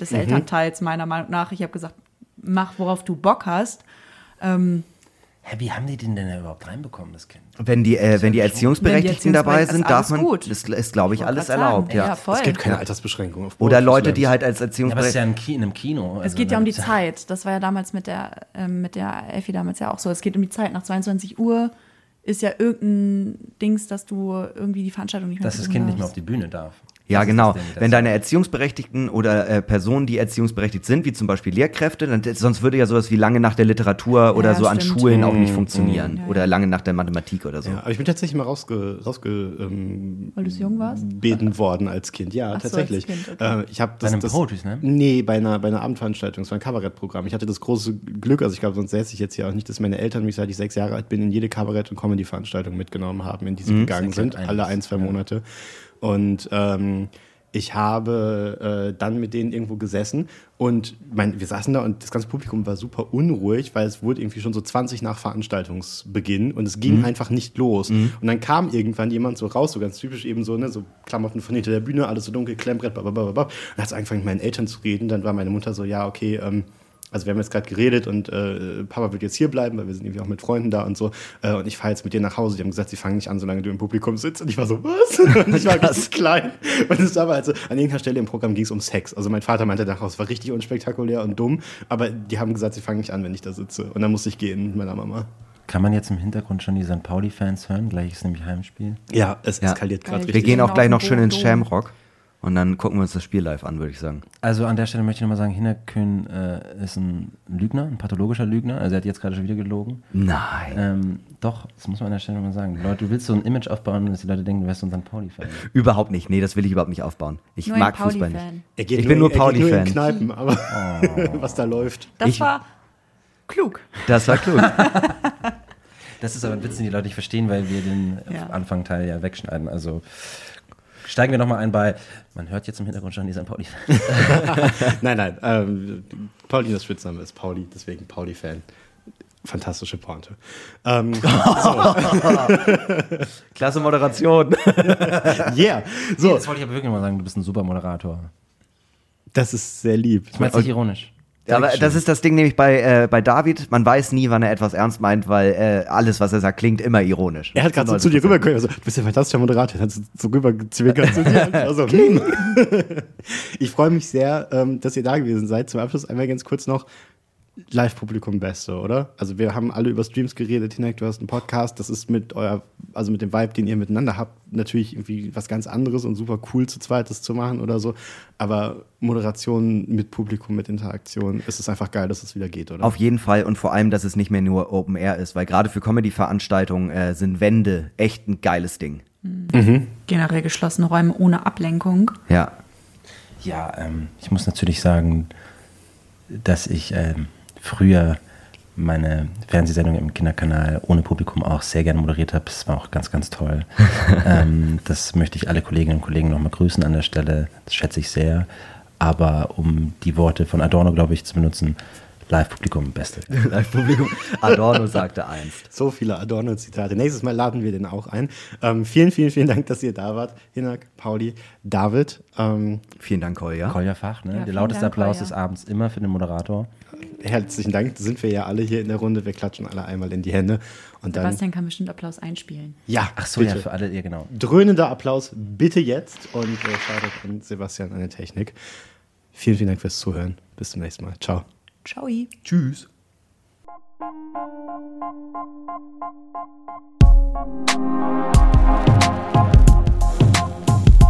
des Elternteils, meiner Meinung nach. Ich habe gesagt, mach, worauf du Bock hast. Ähm, Hä, wie haben die den denn überhaupt reinbekommen, das Kind? Wenn die, äh, wenn die Erziehungsberechtigten dabei Erziehungsberechtigten- sind, darf man, gut. das ist, glaube ich, wollte alles erlaubt, ja. ja, voll. Es gibt keine Altersbeschränkung auf Oder Leute, die halt als Ja, aber es ist ja in, einem Kino. es also geht ja um die Zeit. Das war ja damals mit der, ähm, mit der Elfi damals ja auch so. Es geht um die Zeit. Nach 22 Uhr ist ja irgendein Dings, dass du irgendwie die Veranstaltung nicht mehr Dass das Kind nicht mehr darfst. auf die Bühne darf. Ja, Das genau. das das Wenn deine Erziehungsberechtigten oder äh, Personen, die erziehungsberechtigt sind, wie zum Beispiel Lehrkräfte, dann, sonst würde ja sowas wie lange nach der Literatur oder Ja, so an stimmt. Schulen auch nicht funktionieren. Ja, ja. Oder lange nach der Mathematik oder so. Ja, aber ich bin tatsächlich mal rausge, rausge ähm, Weil du so jung warst? beten worden als Kind. Ja, Ach so, tatsächlich. als Kind, okay. äh, ich habe Bei das, einem das Poetry Slam? Nee, bei einer, bei einer Abendveranstaltung. Es war ein Kabarettprogramm. Ich hatte das große Glück, also ich glaube, sonst säße ich jetzt hier auch nicht, dass meine Eltern mich, seit ich sechs Jahre alt bin, in jede Kabarett- und Comedy-Veranstaltung mitgenommen haben, in die sie gegangen Das erklärt sind, alle ein, zwei ja. Monate. Und ähm, ich habe äh, dann mit denen irgendwo gesessen und mein, wir saßen da und das ganze Publikum war super unruhig, weil es wurde irgendwie schon so 20 nach Veranstaltungsbeginn und es ging einfach nicht los. Und dann kam irgendwann jemand so raus, so ganz typisch eben so, ne, so Klamotten von hinter der Bühne, alles so dunkel, Klemmbrett, blablabla. Und dann hat angefangen, mit meinen Eltern zu reden. Dann war meine Mutter so, ja, okay, ähm, also wir haben jetzt gerade geredet und äh, Papa wird jetzt hier bleiben, weil wir sind irgendwie auch mit Freunden da und so. Äh, und ich fahre jetzt mit dir nach Hause. Die haben gesagt, sie fangen nicht an, solange du im Publikum sitzt. Und ich war so, was? Und ich war ganz klein. Und es war aber also, an irgendeiner Stelle im Programm ging es um Sex. Also mein Vater meinte nachher, es war richtig unspektakulär und dumm. Aber die haben gesagt, sie fangen nicht an, wenn ich da sitze. Und dann musste ich gehen mit meiner Mama. Kann man jetzt im Hintergrund schon die St. Pauli-Fans hören? Gleich ist nämlich Heimspiel. Ja, es Ja. eskaliert gerade Geil. Wir richtig. gehen auch Auf gleich noch schön ins. Shamrock und dann gucken wir uns das Spiel live an, würde ich sagen. Also an der Stelle möchte ich nochmal sagen, Hinnerkön äh, ist ein Lügner, ein pathologischer Lügner. Also er hat jetzt gerade schon wieder gelogen. Nein. Ähm, doch, das muss man an der Stelle nochmal sagen. Leute, du willst so ein Image aufbauen, dass die Leute denken, du wärst so ein. Pauli-Fan. Überhaupt nicht. Nee, das will ich überhaupt nicht aufbauen. Ich Nur ein mag Fußball nicht. Pauli-Fan. Er geht Ich bin nur er geht nur in Pauli-Fan. Kneipen, aber was da läuft. Das Ich- war klug. Das war klug. Das ist aber ein Witz, den die Leute nicht verstehen, weil wir den Ja. Anfangteil ja wegschneiden. Also steigen wir nochmal ein bei, man hört jetzt im Hintergrund schon die St. Pauli-Fans. nein, nein. Ähm, Paulinas Spitzname ist Pauli, deswegen Pauli-Fan. fantastische Pointe. Ähm, Klasse Moderation. yeah. So, Das wollte ich aber wirklich mal sagen, du bist ein super Moderator. das ist sehr lieb. Ich meine es nicht ironisch. Ja, aber das ist das Ding nämlich bei, äh, bei David, man weiß nie, wann er etwas ernst meint, weil äh, alles, was er sagt, klingt immer ironisch. Er hat gerade so zu dir rübergekommen, so, du bist ja fantastischer Moderator, dann hat so, so rübergezwinkert zu dir. Also, hm. ich freue mich sehr, ähm, dass ihr da gewesen seid. Zum Abschluss einmal ganz kurz noch, Live-Publikum Beste, oder? Also wir haben alle über Streams geredet, Hinek, du hast einen Podcast, das ist mit euer, also mit dem Vibe, den ihr miteinander habt, natürlich irgendwie was ganz anderes und super cool zu zweites zu machen oder so. Aber Moderation mit Publikum, mit Interaktion, ist es einfach geil, dass es wieder geht, oder? Auf jeden Fall und vor allem, dass es nicht mehr nur Open Air ist, weil gerade für Comedy-Veranstaltungen äh, sind Wände echt ein geiles Ding. Generell geschlossene Räume ohne Ablenkung. Ja. Ja, ähm, ich muss natürlich sagen, dass ich ähm, früher meine Fernsehsendung im Kinderkanal ohne Publikum auch sehr gerne moderiert habe. Das war auch ganz, ganz toll. ähm, das möchte ich alle Kolleginnen und Kollegen nochmal grüßen an der Stelle. Das schätze ich sehr. Aber um die Worte von Adorno, glaube ich, zu benutzen, Live-Publikum, beste. Live-Publikum. Adorno sagte einst. So viele Adorno-Zitate. Nächstes Mal laden wir den auch ein. Ähm, vielen, vielen, vielen Dank, dass ihr da wart. Hinak, Pauli, David. Ähm, Vielen Dank, Kolja. Kolja Fach, ne? Ja, Der lauteste Dank, Applaus Kolja. des Abends immer für den Moderator. Herzlichen Dank. Da sind wir ja alle hier in der Runde. Wir klatschen alle einmal in die Hände. Und dann. Sebastian kann bestimmt Applaus einspielen. Ja, Ach so, bitte. ja, für alle, ihr genau. Dröhnender Applaus bitte jetzt. Und äh, Shoutout an Sebastian an der Technik. Vielen, vielen Dank fürs Zuhören. Bis zum nächsten Mal. Ciao. Ciao. Tschüss.